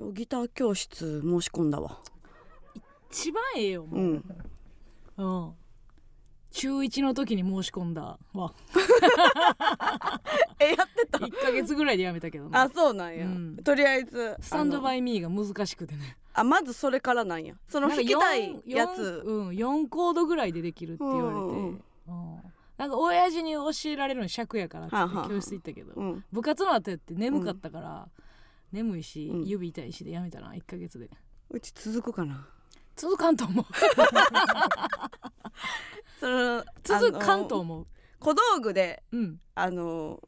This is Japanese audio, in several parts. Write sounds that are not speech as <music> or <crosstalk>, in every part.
今日ギター教室申し込んだわ。一番ええようもう、ん。うん。中1の時に申し込んだわ。<laughs> えやってた？1ヶ月ぐらいでやめたけどなあそうなんや、うん。とりあえずスタンドバイイミーが難しくてね。あまずそれからなんや。その弾きたい四やつ。四うん、4コードぐらいでできるって言われて、うんうんなんか親父に教えられるの尺やからっつはあはあ。って教室行ったけど、うん。部活の後やって眠かったから、眠いし、うん。指痛いしでやめたな1ヶ月で。うち続くかな。続かんと思う。<laughs> その続かんあのと思う、小道具でうん、あの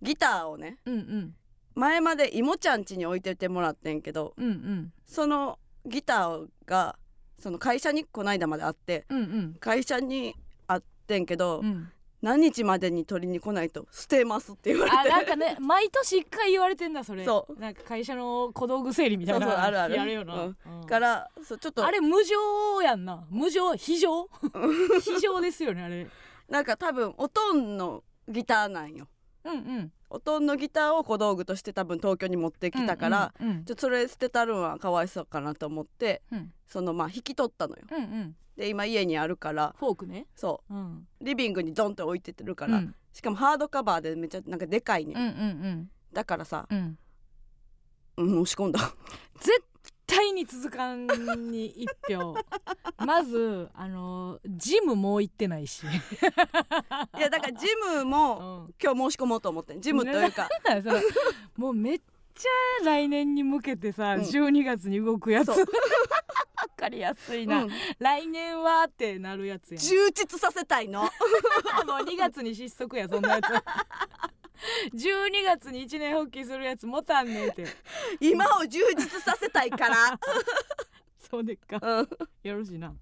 ギターをねうんうん。前までいもちゃん家に置いててもらってんけどうんうん。そのギターがその会社にこないだまであってうんうん。会社にあってんけど、うん何日までに取りに来ないと捨てますって言われて。あなんかね毎年一回言われてんだそれ。そう。なんか会社の小道具整理みたいなそうそうあるある。やるよな、うん。うん。からそうちょっと。あれ無常やんな。無常非常 <laughs> 非常ですよねあれ。なんか多分おとんのギターなんよ。うんうんおとんのギターを小道具として多分東京に持ってきたから、うんうんちょっとそれ捨てたるんはかわいそうかなと思ってうん。そのまあ引き取ったのよ。うんうん。で今家にあるからフォークね。そう。ん。うリビングにドンって置いてってるから、うん。しかもハードカバーでめっちゃなんかでかいね、うんうん。だからさ、うん。うん、押し込んだ。絶対に続かんに一票。<laughs> まずあのジムもう行ってないし。いやだからジムも <laughs> うん。今日申し込もうと思ってん。ジムというか。<laughs> もうめっちゃ来年に向けてさ、うん。12月に動くやつ。わそう。かりやすいな、うん。来年はってなるやつやん。充実させたいの。もう2月に失速やそんなやつ12月に一年発起するやつもたんねんって。今を充実させたいから、<laughs> そうでっか。うん、よろしいな。よ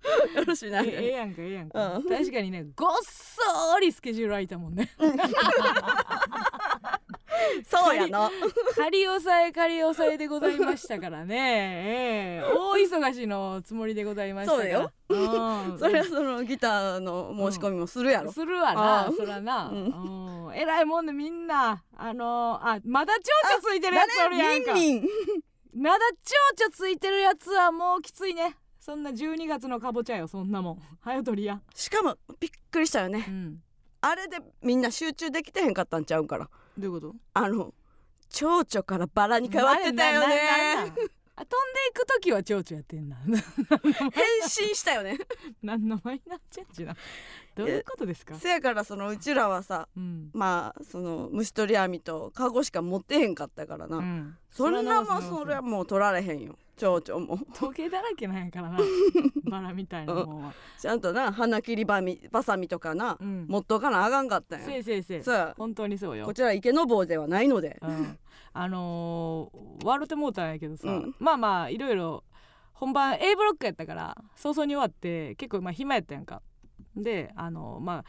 ろしいな。えええやんかええやんか、うん。確かにねごっそーりスケジュール空いたもんね。そうやの。仮押さえ仮押さえでございましたからね、ええ。大忙しのつもりでございましたそうよ。うん。それはそのギターの申し込みもするやろ、するわあなあそらな、ううんえらいもんでみんな。あのあまだ蝶々ついてるやつおるやんか。ミンミン。まだ蝶々ついてるやつはもうきついね。そんな12月のかぼちゃよそんなもん。早とりや。しかもびっくりしたよね。うん。あれでみんな集中できてへんかったんちゃうんから。どういうこと？あの蝶々からバラに変わってたよね。飛んでいく時は蝶々やってんな。変身したよね。<laughs> 何のマイナーチェンジなどういうことですか？せやからそのうちらはさうん。まあその虫取り網とカゴしか持ってへんかったからな、うん。そんなもんそそれはもう取られへんよ。蝶々も。時計だらけなんやからな。<laughs> バラみたいなもんは。ちゃんとな花切りばみバサミとかな、うん。持っとかなあかんかったんせやいせいせい。そうや。本当にそうよ。こちら池の坊ではないので。うん、あのー、笑ってもうたんやけどさ、うん。まあまあいろいろ本番 A ブロックやったから早々に終わって結構まあ暇やったやんかであのまあ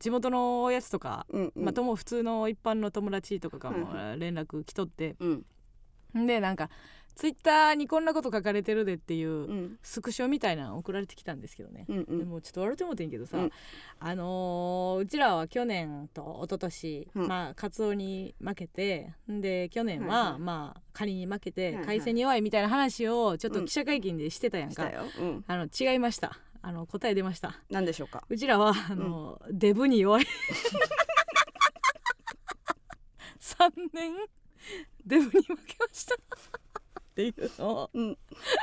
地元のやつとか、うんうん。まあ、とも普通の一般の友達とかからもは連絡来とって、うん。でなんかツイッターにこんなこと書かれてるでっていううん。スクショみたいなの送られてきたんですけどね、うんうん。でもちょっと笑ってもうてんけどさ、うん。あのーうちらは去年と一昨年、うん。まあカツオに負けてで去年は、まあカニに負けてはいはい。海鮮に弱いみたいな話をちょっと記者会見でしてたやんか、うん、あの違いましたあの答え出ました。何でしょうか？うちらはあの、デブに弱い。3年。デブに負けました。っていうのをうん。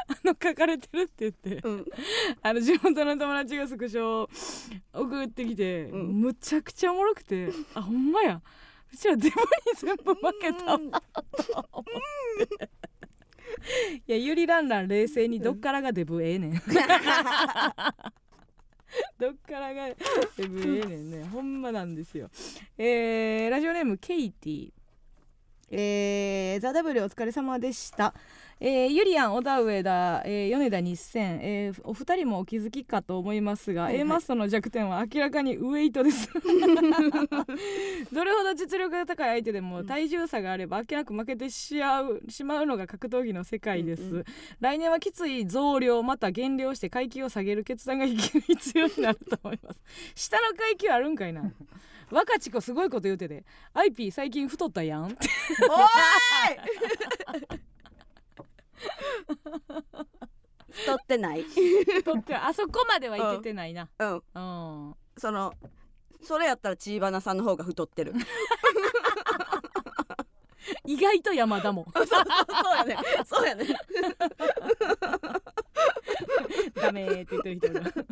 あの書かれてるって言って。うん。あの地元の友達がスクショを送ってきて、うん。むちゃくちゃおもろくてあほんまや。うちらデブに全部負けたと思っていやゆりらんらん冷静にどっからがデブええねん。<laughs> どっからがデブええねんね。ほんまなんですよ。えー、ラジオネームケイティえー、ザ・ダブルお疲れ様でした、えー、ゆりやん小田上田、えー、米田日銭、えー、お二人もお気づきかと思いますが、はいはい。A マストの弱点は明らかにウエイトです。<laughs> どれほど実力が高い相手でも体重差があればあっけなく負けてしまうしまうのが格闘技の世界です、うんうん。来年はきつい増量また減量して階級を下げる決断が必要になると思います。下の階級あるんかいな若ち子すごいこと言うてで IP 最近太ったやん。ってお太ってない。とってあそこまではいけてないな。うん。うん。そのそれやったらチーバナさんの方が太ってる。意外と山田も。<laughs> そうやね。そうやね <laughs> ダメーって言ってる人いる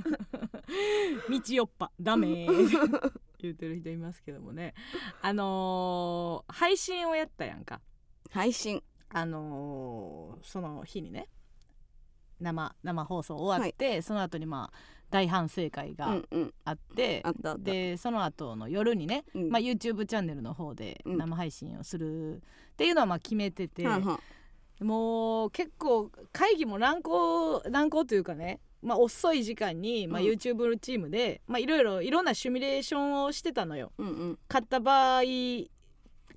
<laughs> 道よっぱダメーって。<laughs> 言ってる人いますけどもね。あのー配信をやったやんか。配信。あのーその日にね生生放送終わって、その後にまあ大反省会うがんうん。あって、あったあった。でその後の夜にね、うん。まあ、YouTube チャンネルの方でうん。生配信をするっていうのはまあ決めてて、はんはんもう結構会議も難航難航というかね、まあ、遅い時間に、まあ、うん YouTube チームで、まあ、いろいろいろんなシミュレーションをしてたのよ。うんうん。勝った場合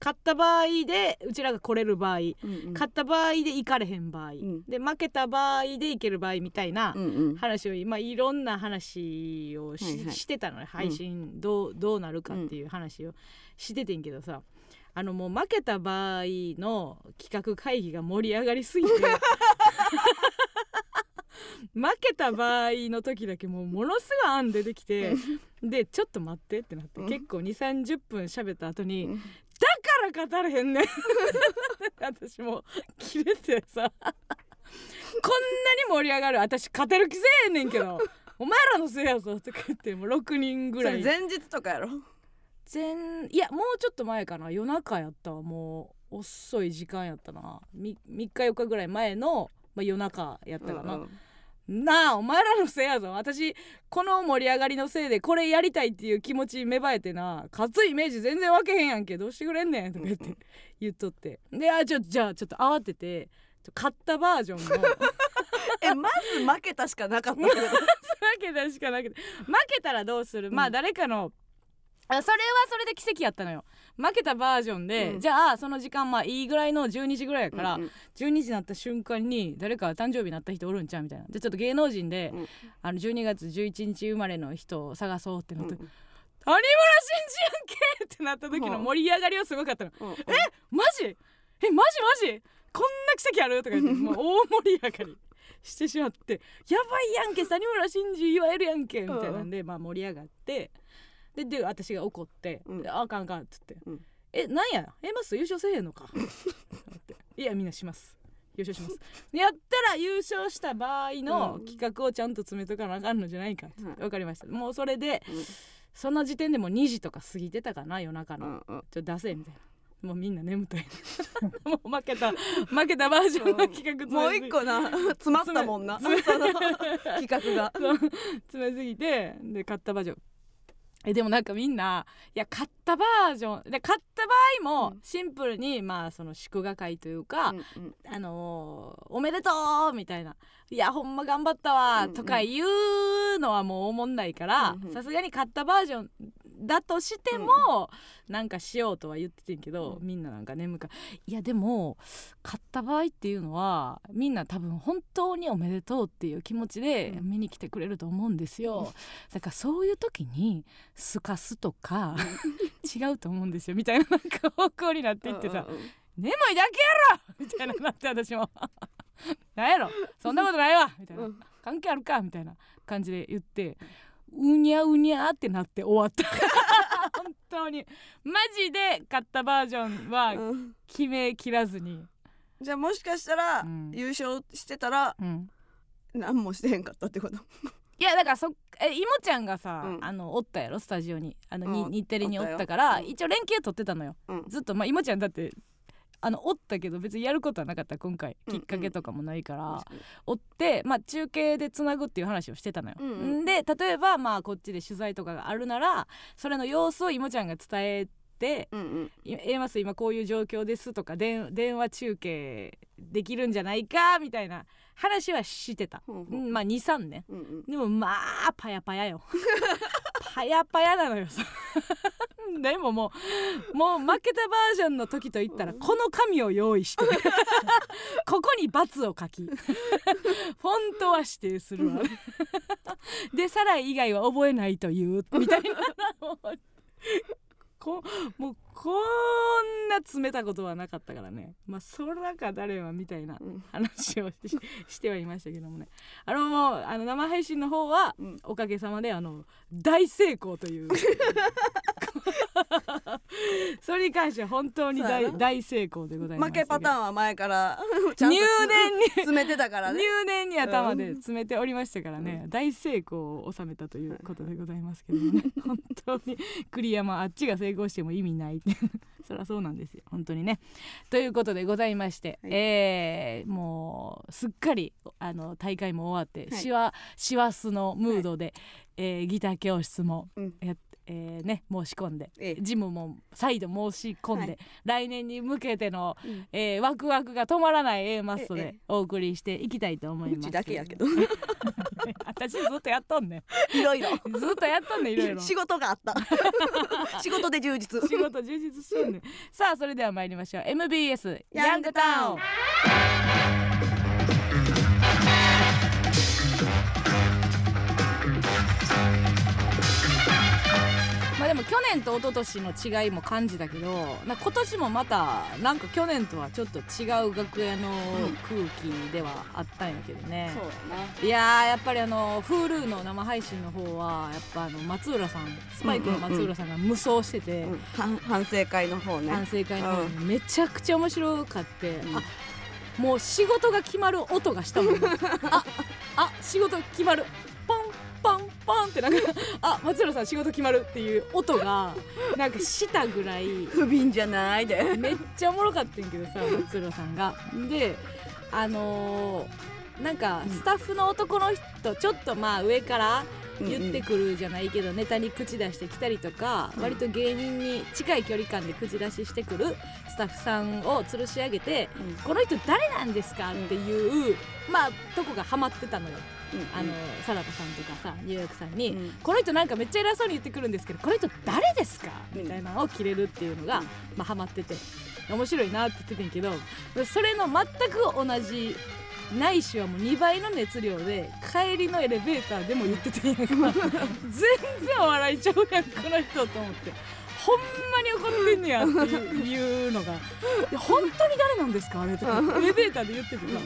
勝った場合でうちらが来れる場合、うんうん。勝った場合で行かれへん場合、ん。で負けた場合で行ける場合みたいなうんうん。話を今いろんな話をし,、はいはい。してたのね配信どうどうなるかっていう話をしててんけどさあのもう負けた場合の企画会議が盛り上がりすぎて。負けた場合の時だけもうものすごい案出てきて。でちょっと待ってってなって。うん。結構2 3 0分喋った後に、うん。だから語れへんねん。<laughs> 私もう切れてさ。こんなに盛り上がる。私勝てる気せえへんねんけど。お前らのせいやぞ。とか言ってもう6人ぐらい。前日とかやろ全いやもうちょっと前かな。夜中やったわ。もう遅い時間やったな。3, 3日4日ぐらい前の、まあ、夜中やったかな、うんうん。なあお前らのせいやぞ。私この盛り上がりのせいでこれやりたいっていう気持ち芽生えてな。勝つイメージ全然分けへんやんけ。どうしてくれんねんとか言って。言っとって。であちょじゃあちょっと慌ててちょ勝ったバージョンの。<laughs> えまず負けたしかなかった <laughs> 負けたしかなくて。負けたらどうする、まあ誰かのあそれはそれで奇跡やったのよ。負けたバージョンで、うん。じゃあその時間まあいいぐらいの12時ぐらいやから、うんうん。12時になった瞬間に誰か誕生日になった人おるんちゃうみたいな。でちょっと芸能人で、うん。あの12月11日生まれの人を探そうってなって、うん谷村新司やんけってなった時の盛り上がりはすごかったの、うん。うん。マジ？えマジ？マジ？こんな奇跡ある？とか言ってもう大盛り上がりしてしまってやばいやんけ谷村新司言われるやんけみたいなんで、まあ、盛り上がってでで私が怒って「うん。であかんあかん」っつって「うん。えなんや？えマス優勝せえへんのか」<laughs> っていやみんなします。優勝します。やったら優勝した場合のうん。企画をちゃんと詰めとかなあかんのじゃないかってはいわかりました。もうそれでうん。その時点でもう2時とか過ぎてたかな夜中の、うんうん。ちょっと出せみたいな。もうみんな眠たい。<laughs> もう負けた負けたバージョンの企画詰めもう一個な <laughs> 詰まったもんな。その企画が。詰めすぎてで買ったバージョンえでもなんかみんないや買ったバージョンで買った場合もうん。シンプルにまあその祝賀会というか、うんうん。あのーおめでとうみたいないやほんま頑張ったわうんうん。とか言うのはもうおもんないからうんうん。さすがに買ったバージョンだとしても、なんかしようとは言っててんけど、うん。みんななんか眠かいやでも買った場合っていうのはみんな多分本当におめでとうっていう気持ちでうん。見に来てくれると思うんですよ、だからそういう時にすかすとか違うと思うんですよ。みたいななんか方向になっていってさ、うんうん眠いだけやろ！みたいななって私も。<laughs> なんやろ？そんなことないわ！みたいな、うん。関係あるか？みたいな感じで言ってうにゃうにゃってなって終わった。<laughs> 本当に。マジで買ったバージョンはうん。決めきらずに、じゃあもしかしたらうん。優勝してたらうん。何もしてへんかったってこと？<laughs> いやだからそえいもちゃんがさ、うん。あのおったやろ？スタジオに。あの、にうん。日テレにおったかおら、一応連携取ってたのよ。うん。ずっとまあいもちゃんだってあのおったけど別にやることはなかった今回。うんきっかけとかもないから、確かに。追って、まあ、中継でつなぐっていう話をしてたのよ。うんうん。んで例えば、まあ、こっちで取材とかがあるならそれの様子をいもちゃんが伝えてうんうん「い A マス今こういう状況です」とか電電話中継できるんじゃないかみたいな話はしてた。ほうほう。んうまあ23年。うんうん。でもまあパヤパヤよ。<laughs> パヤパヤなのよでももうもう負けたバージョンの時といったらこの紙を用意して <laughs> ここに×を書きフォントは指定するわ。でサライ以外は覚えないというみたいなもうこもうこんな詰めたことはなかったからね。まあそらか誰はみたいなうん。話をししてはいましたけどもね。あのもうあの生配信の方はうん。おかげさまであの大成功という。<laughs> それに関しては本当に大大成功でございます。負けパターンは前から <laughs> 入と念に。詰めてたからね。入念に頭で詰めておりましたからね、大成功を収めたということでございますけどもね。<laughs> 本当に栗山あっちが成功しても意味ない <laughs> そりゃそうなんですよ。本当にね。ということでございまして、はい。えーもうすっかりあの大会も終わって、はい。しわしわすのムードで、えーギター教室もうん。やっえーね、申し込んで、ええ。ジムも再度申し込んで、はい。来年に向けての、うん。えーワクワクが止まらない A マストええ。でお送りしていきたいと思います。うちだけやけど。<laughs> 私ずっとやっとんねいろいろ。んずっとやっとんねんいろいろ。<laughs> 仕事があった。<laughs> 仕事で充実。仕事充実してんねん。さあそれでは参りましょう。MBS ヤヤンングタウンも去年と一昨年の違いも感じたけどな今年もまたなんか去年とはちょっと違う楽屋の空気ではあったんやけどね、そうやいやーやっぱりあの Hulu の生配信の方はやっぱあの松浦さんスパイクの松浦さんが無双してて、な、うん、反反省会の方ね。反省会の方にめちゃくちゃ面白かって、うん。あもう仕事が決まる音がしたもん <laughs> ああ仕事決まるポンポンってなんかあ松浦さん仕事決まるっていう音がなんかしたぐらい不憫じゃないでめっちゃおもろかったんやけどさ松浦さんが。であのーなんかうんスタッフの男の人ちょっとまあ上から言ってくくるじゃないけど、ネタに口出してきたりとか、うん。割と芸人に近い距離感で口出ししてくるスタッフさんを吊るし上げて「この人誰なんですか?」っていう、まあとこがハマってたのよ、あのサラダさんとかさニューヨークさんに、うん。この人なんかめっちゃ偉そうに言ってくるんですけどこの人誰ですか？うんみたいなのを切れるっていうのが、うん。まあ、ハマってて面白いなって言っててんけどそれの全く同じないしはもう2倍の熱量で帰りのエレベーターでも言っててんやんか。全然笑いちゃうやんこの人と思って。ほんまに怒ってんねやっていうのが。本当に誰なんですか？あれとか。エレベーターで言っててさ。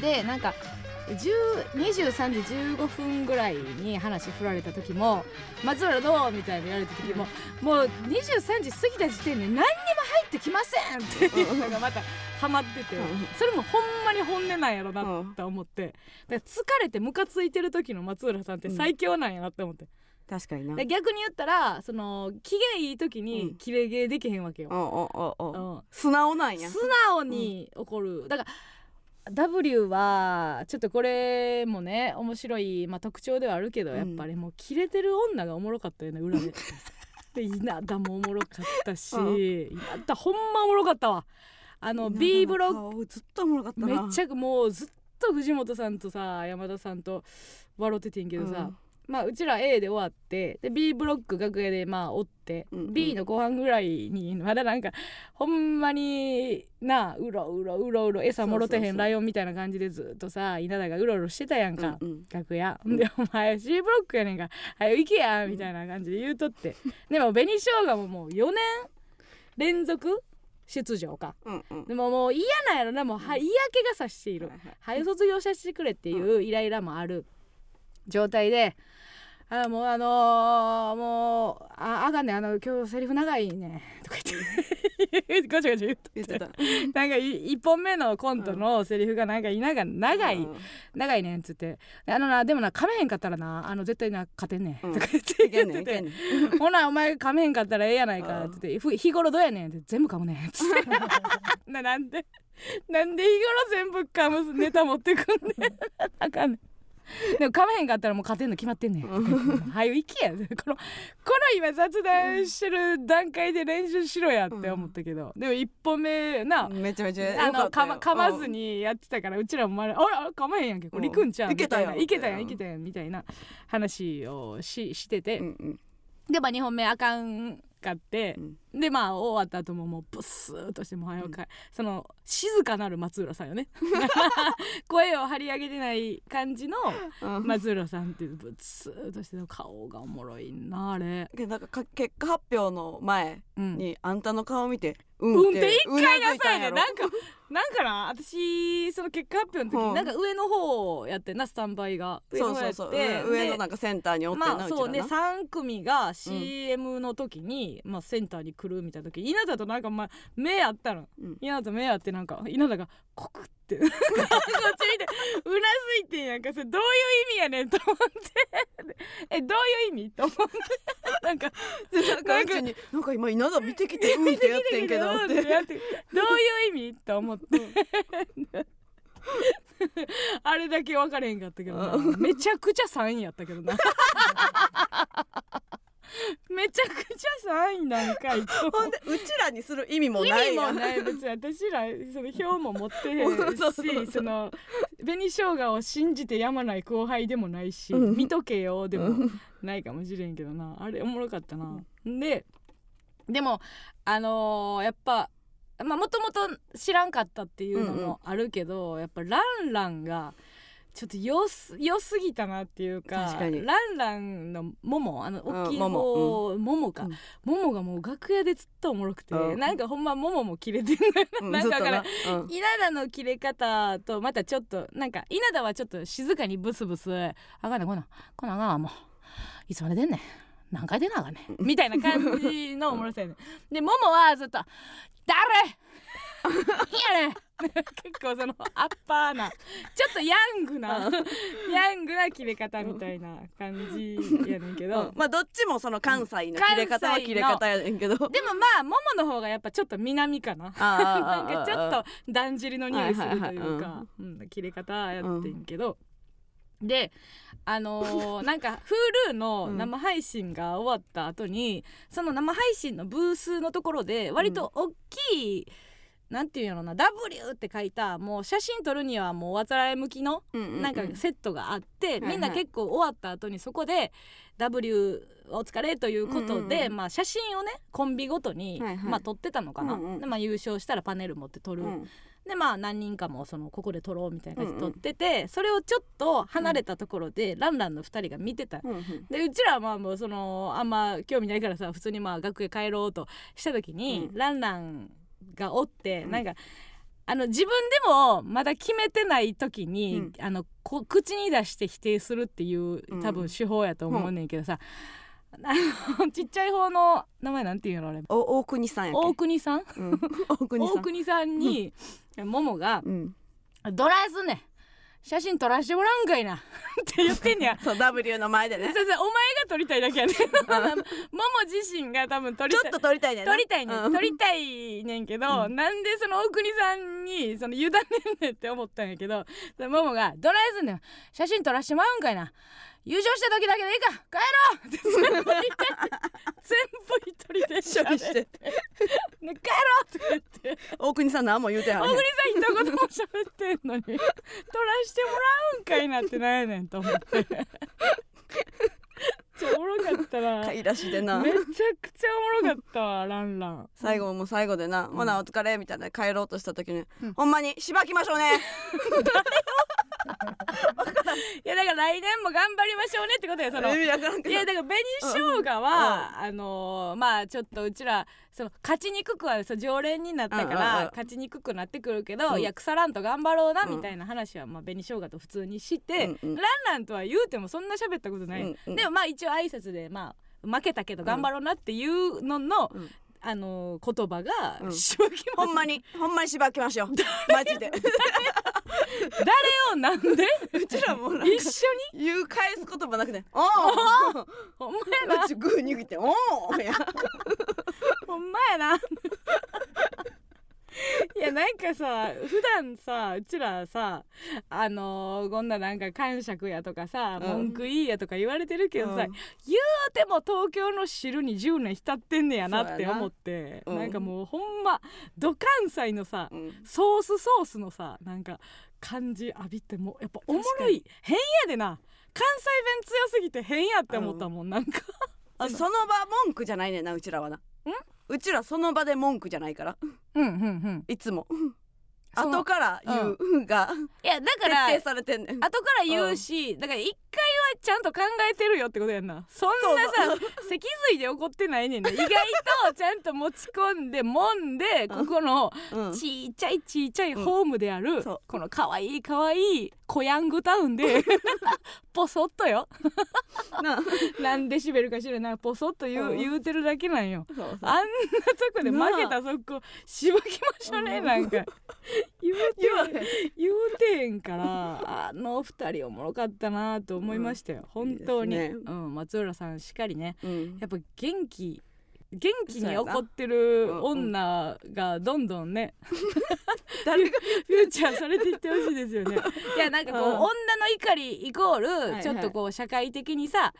でなんか23時15分ぐらいに話振られた時も「松浦どう?」みたいに言われた時ももう23時過ぎた時点で何にも入ってきませんっていうのがまたハマっててうん。それもほんまに本音なんやろなと思って。だから疲れてムカついてる時の松浦さんって最強なんやなって思って。確かにな。で逆に言ったらその機嫌いい時うにん。キレゲーできへんわけよ。素直なんや。素直に怒る、だから W はちょっとこれもね面白い、まあ、特徴ではあるけど、うん。やっぱりもうキレてる女がおもろかったよね裏で。<laughs> で稲田もおもろかったし、うん。稲田ほんまおもろかったわ。あの B ブロック。ずっとおもろかったな。めっちゃもうずっと藤本さんとさ山田さんと笑っててんけどさ、まあうちら A で終わってで B ブロック楽屋でまあおって、うんうん。B の後半ぐらいにまだなんかほんまになうろうろうろうろ餌もろてへんライオンみたいな感じでずっとさ稲田がうろうろしてたやんか、うんうん。楽屋。でお前 C ブロックやねんか。早行けやみたいな感じで言うとって。でも紅しょうがももう4年連続出場か。うんうん。でももう嫌なんやろな。もうは嫌気がさしている。はいは卒業させてくれっていうイライラもある状態で「あもうあのーもうああかんねんあの今日セリフ長いね」とか言って。ごちゃごちゃ言って。た。なんかい一本目のコントのセリフがなんか稲が長い、うん。長いねんっつって「あのなでもな噛めへんかったらなあの絶対な勝てんねん」うんとか言って言っててんねほなお前噛めへんかったらええやないかって言って。ふ日頃どうやねんって全部噛むねんっつって。<laughs> ななんでなんで日頃全部噛むネタ持ってくんねん。あかんねん <laughs> でも噛めへんかったらもう勝てんの決まってんねん。<laughs> はよ行けや。<laughs> このこの今雑談してる段階で練習しろやって思ったけど、でも一本目な、めちゃめちゃあのかま噛まずにやってたからうちらもまだ「あら噛まへんやんけこれうん。行くんちゃう?」いけたやんみいないけたやんうん。いけたやんみたいな話をししてて、うんうん。でまあ2本目あかんかってう、ん。でまあ終わった後ももうブッスーっとしてもう早く帰、その静かなる松浦さんよね。<laughs> 声を張り上げてない感じのうん。松浦さんっていうブッスーっとして顔がおもろいなあれ、なんかか結果発表の前うん、にあんたの顔見てううんって一う回なさいね。なんかなんかな私その結果発表の時、うん。なんか上の方やってんなスタンバイが。上の方やってそうそうそう。上上のなんかセンターにおってんな、まあそうねうちらな。3組が CM の時に、まあ、センターに来るみたいな時稲田となんかまあ目あったの、うん。稲田と目あってなんか稲田がコクってこっち見てうなずいてんやんかそれどういう意味やねんと思って。えどういう意味と思って。なんかなんかなんか今稲田見てきてうんってやってんけどってどういう意味と思ってあれだけ分かれへんかったけどな。うめちゃくちゃ3位やったけどな。<laughs> めちゃくちゃ3位なんかいつもほんでうちらにする意味もない味もない別に私らその票も持ってへんし <laughs> その紅生姜を信じてやまない後輩でもないし、うん。見とけよでもうん。ないかもしれんけどな。あれおもろかったな。ででもあのーやっぱまあもともと知らんかったっていうのもあるけど、やっぱランランがちょっと良す良すぎたなっていうかランランのモモあのうん大きいモ方、モモか、うん。モモがもう楽屋でずっとおもろくて、うん。なんかほんまモモも切れてんのよ。うんなんかだからうん。稲田の切れ方とまたちょっとなんか稲田はちょっと静かにブスブス「あかんねんこんなんこんなんあかんわもういつまで出んねん何回出なあかんねん」みたいな感じのおもろさやねん。でモモはずっと「誰？いやねん。結構そのアッパーなちょっとヤングなヤングな切れ方みたいな感じやねんけど、うん。まあどっちもその関西の切れ方は切れ方やねんけど。でもまあモモの方がやっぱちょっと南かな。なんかちょっとだんじりの匂いするというはいはいはいかうん切れ方やってんけど、であのー <laughs> なんか Hulu の生配信が終わった後に、その生配信のブースのところで割と大きい、なんていうんやろな W って書いたもう写真撮るにはもうおあつらえ向きのうんうんうん。なんかセットがあって、んみんな結構終わった後にそこで W お疲れということで、うんうんうん。まあ、写真をねコンビごとに、はいはい。まあ、撮ってたのかな、うんうん。でまあ、優勝したらパネル持って撮る、うんでまあ何人かもそのここで撮ろうみたいな感じで撮ってて、それをちょっと離れたところで、ランランの2人が見てた。うんうん。でうちらはまあもうそのあんま興味ないからさ普通にまあ学園帰ろうとした時に、うん。ランランがおって、うん。なんかあの自分でもまだ決めてない時に、うん。あのこ口に出して否定するっていううん。多分手法やと思うねんけどさ、あの <laughs> ちっちゃい方の名前なんていうのあれ？お大国さんや大国さん？うん。大国さん。大国さんに、ももがうん「どないすんねん写真撮らしてもらうんかいな」<laughs> って言ってんねや。<laughs> そう W の前でね。先生お前が撮りたいだけやね。ん。もも自身が多分撮りたい。ちょっと撮りたいね撮りたいねん、うん。撮りたいねんけど、うん。なんでその大国さんにその委ねんねんって思ったんやけどももが「どないすんねん写真撮らしてもらうんかいな優勝した時だけでいいか。帰ろう!」って。全部一人全部一人で処理して。ね帰ろうって言って。大国さん何も言うてはん大国さん一言も喋ってんのに。撮らしてもらうんかいなってなんやねんと思ってちょおもろかったな買い出しでな。めちゃくちゃおもろかったわランラン。最後も最後でな「んほなお疲れ」みたいな帰ろうとした時にうん「ほんまにしばきましょうねいやだから来年も頑張りましょうねってことや」その。いやだから紅生姜は、あのーまあちょっとうちらその勝ちにくくはそう常連になったから、勝ちにくくなってくるけど、うん。いや腐らんと頑張ろうなうんみたいな話は、まあ紅生姜と普通にして、うんうん。ランランとは言うてもそんな喋ったことない、うんうん。でもまあ一応挨拶でまあ負けたけど頑張ろうなっていうのの、うん。あのー言葉が、うん。しばきまほんまにほんまにしばきましょう。マジで <laughs> <laughs> 誰をなんで？うちらもなんか一緒に？言う返す言葉なく <laughs> て「おお!」ほんまやなうちグー握って「おお!」や。ほんまやな <laughs> いやなんかさ普段さうちらさあのーこんななんか感触やとかさ、うん。文句いいやとか言われてるけどさ、うん。言うても東京の汁に10年浸ってんねやなって思ってうん。なんかもうほんまど関西のさうん。ソースソースのさなんか感じ浴びてもやっぱおもろい変やでな。関西弁強すぎて変やって思ったもん、なんか。あのその場文句じゃないねんなうちらはなうちらその場で文句じゃないから。うんうんうん。いつも。後から言うがいやだ徹から底されてんねん。後から言うし、だから一回はちゃんと考えてるよってことやんな。そんなさ脊髄で怒ってないねんね意外とちゃんと持ち込んでもんでここのうん。ちっちゃいちっちゃいホームである、このかわいいかわいいコヤングタウンで <laughs> ポソッとよ。な何デシベルか知らないポソッと言う,、うん。言うてるだけなんよ。あんなとこで負けたそこしぶきましょうねうんなんか。言うて言わへん。言うてへんからあの二人おもろかったなと思いましたよ、本当に。ね。うん、松浦さんしっかりね。うん。やっぱ元気元気に怒ってる女がどんどんね <laughs> 誰が <laughs> フューチャーされていってほしいですよね。<laughs> いやなんかこう、うん。女の怒りイコール、はいちょっとこう社会的にさ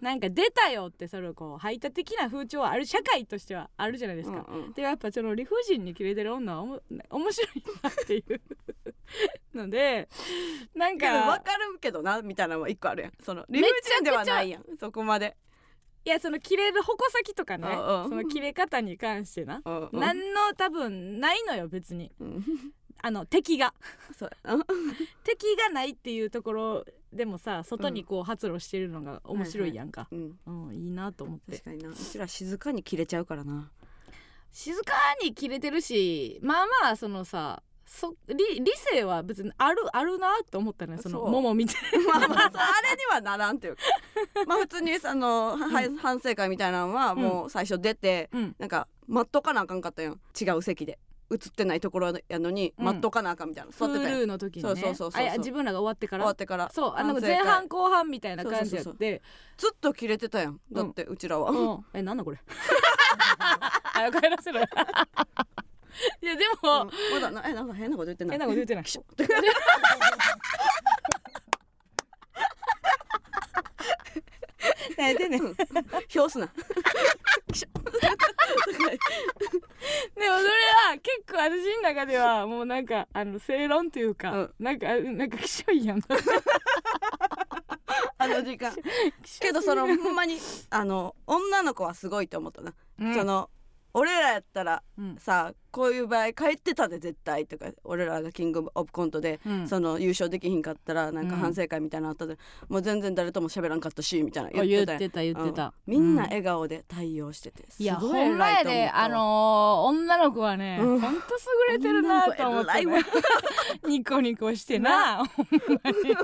なんか出たよってそれをこう排他的な風潮はある社会としてはあるじゃないですか、うんうん。でやっぱその理不尽に切れてる女はおも面白いなっていうのでなんけど分かかるけどなみたいなのも一個あるやん。その理め不尽ではないやん。そこまでいやその切れる矛先とかねその切れ方に関してな。何の多分ないのよ別に。うん。<laughs> あの敵が。<laughs> <laughs> 敵がないっていうところでもさ外にこう発露してるのが面白いやんか、うん。うんいいなと思って。確かにな。うちら静かに切れちゃうからな。静かに切れてるしまあまあそのさそ理理性は別にあるあるなと思ったねそのそう。桃みたい <laughs> まあまあそうあれにはならんっていうか。<laughs> まあ普通にあの、は反省会みたいなのはもう最初出て、な、うん、なんか待っとかなあかんかったやん違う席で。映ってないところやのにうん。待っとかなあかんみたいな。座ってたやん Hulu の時にね。そうそうそうそう自分らが終わってから。終わってから。そうあの前半後半みたいな感じやそうそうってずっと切れてたやん。だってうちらは、うん。えなんだこれ。<laughs> あ帰らせろいやでも、うんまだなえなんか変なこと言ってない？変なこと言ってない。何やってんねん。でも表すな。それは結構私の中ではもうなんかあの正論というか、うん。なんかなんかきしょいやん。あの時間。けどそのほんまにあの女の子はすごいと思ったな、うん。その俺らやったらうん。さこういう場合帰ってたで絶対とか俺らがキングオブコントで、うん。その優勝できひんかったらなんかうん。反省会みたいなのあったで、もう全然誰とも喋らんかったしみたいなあ言ってた言ってた、うん。みんなう笑顔で対応してて、いやほんまやであのー女の子はね、うん。ほんと優れてるなと思って、ね。<laughs> ニコニコしてな。ほんまに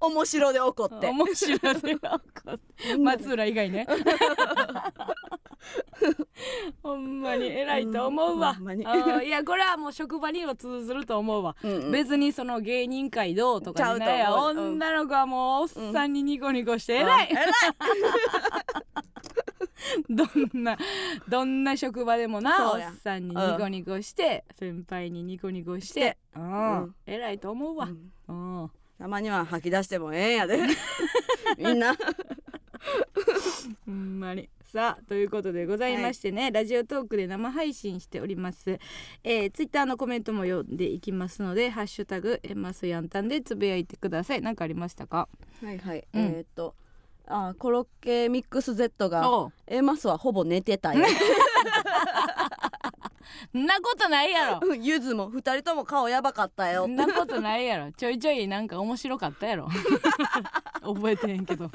面白で怒って。面白いで怒って。<laughs> 松浦以外ね。<laughs> ほんまに偉いと思うわ、うんいやこれはもう職場にも通ずると思うわ、うん。うん別にその芸人界どうとかじゃないちゃうと思う。うん女の子はもうおっさんにニコニコして偉い、うん偉い。<laughs> どんなどんな職場でもなおっさんにニコニコして、先輩にニコニコして。うん。うん。偉いと思うわ、うん。うんたまには吐き出してもええんやで。<laughs> みんな。ほんまに。さあということでございましてね、ラジオトークで生配信しております、えー、ツイッターのコメントも読んでいきますので「ハッシュタグエマスヤンタン」でつぶやいてください。何かありましたか？はいはい、うん。えーっとあコロッケミックス Z がおう。エマスはほぼ寝てたよ。<laughs> <laughs> んなことないやろ。ゆずも二人とも顔やばかったよ。んなことないやろ。ちょいちょいなんか面白かったやろ。<laughs> 覚えてへんけど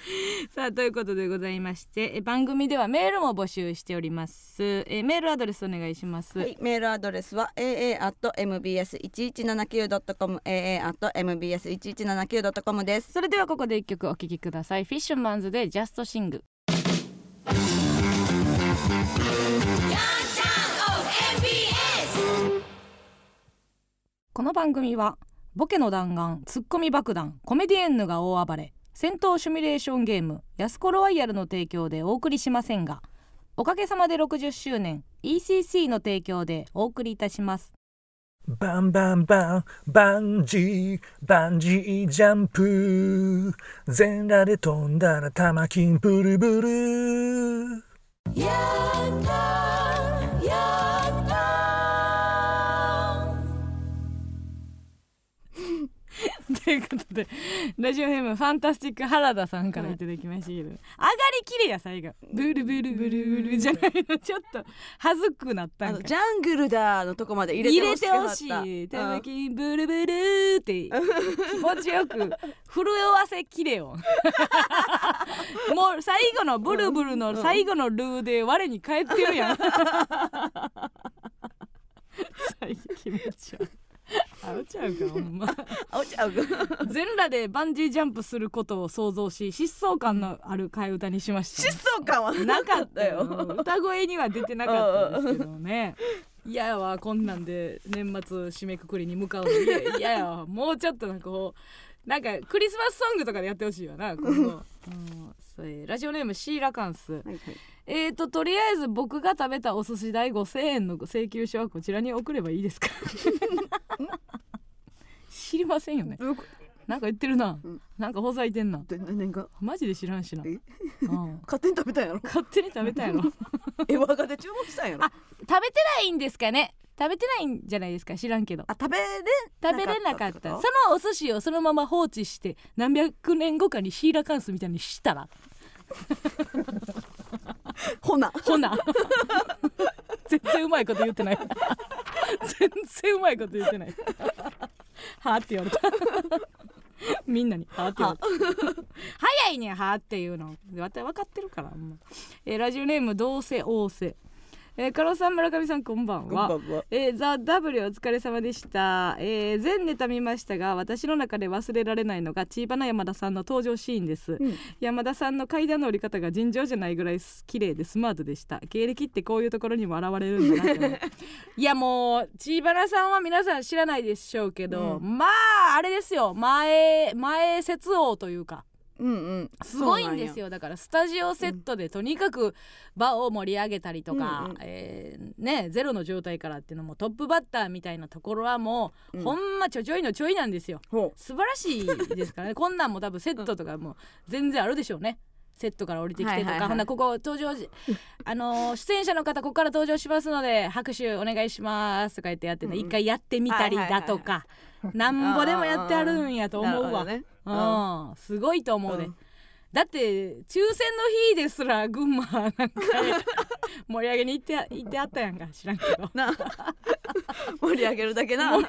<laughs> さあということでございましてえ番組ではメールも募集しております。えメールアドレスお願いします、はい、メールアドレスは aa.mbs1179.com aa.mbs1179.com です。それではここで一曲お聴きください。フィッシュマンズでジャストシングこの番組はボケの弾丸ツッコミ爆弾コメディエンヌが大暴れ戦闘シミュレーションゲームヤスコロワイヤルの提供でお送りしませんがおかげさまで60周年 ECC の提供でお送りいたします。バンバンバンバンジーバンジージャンプ。全裸で飛んだら玉金ブルブルということでラジオネームファンタスティック原田さんからいただきましたけど、上がりきれや最後。ブルブルブルブル。じゃないのちょっと恥ずくなったんか。ジャングルだのとこまで入入れてほしい。たまきん。ブルブルって気持ちよく震わせきれよ。<laughs> もう最後のブルブルの最後のルーで我に返ってるやん。<laughs> 最近気持ち悪いあうちゃうかほんま。あおちゃうか。<laughs> <laughs> 全裸でバンジージャンプすることを想像し疾走感のある替え歌にしました。疾走感はなかったよ。よ。歌声には出てなかったんですけどね嫌やわこんなんで年末締めくくりに向かうの。嫌 <laughs> やわもうちょっとなんかこうなんかクリスマスソングとかでやってほしいわな今後、うん、それラジオネームシーラカンス。はいはい。えーととりあえず僕が食べたお寿司代5000円の請求書はこちらに送ればいいですか？知りませんよね。なんか言ってるな、うん。なんかほざいてんな。マジで知らんしな、え？うん、<laughs> 勝手に食べたんやろ？勝手に食べたやろ。<laughs> え我がで注文したんやろ？あ食べてないんですかね。食べてないんじゃないですか。知らんけど。あ食べれ食べれなかった。そのお寿司をそのまま放置して何百年後かにシーラカンスみたいにしたら。と <laughs> ほな。ほな全然うまいこと言ってない。全然うまいこと言ってない。はあって言われた。みんなに。はあって言われた。早いね。はあっていうの。私分かってるからもう、えーラジオネームどうせ仰せ。えー、カロさん村上さんこんばんは。こんばんは。えー、ザ・ W お疲れ様でした、えー、全ネタ見ましたが私の中で忘れられないのがチーバナ山田さんの登場シーンです、うん。山田さんの階段の降り方が尋常じゃないぐらい綺麗でスマートでした。経歴ってこういうところにも現れるんだないやもう。チーバナさんは皆さん知らないでしょうけど、うまああれですよ前前説王というかうんうん。すごいんですよ。よ。だからスタジオセットでとにかく場を盛り上げたりとか、うんうん。えーねゼロの状態からっていうのもトップバッターみたいなところはもう、うん。ほんまちょちょいのちょいなんですよ。ほ素晴らしいですからね。<laughs> こんなんも多分セットとかも全然あるでしょうね。セットから降りてきてとか、はいはいはい。ほんなここ登場しあのー出演者の方ここから登場しますので拍手お願いしますとか言ってやってね、うんうん。一回やってみたりだとか、<laughs> なんぼでもやってあるんやとう思うわ、ね。うん、すごいと思うで、うん。だって抽選の日ですら群馬なんか <laughs> 盛り上げに行って行ってあったやんか。知らんけど。な <laughs> 盛り上げるだけな。す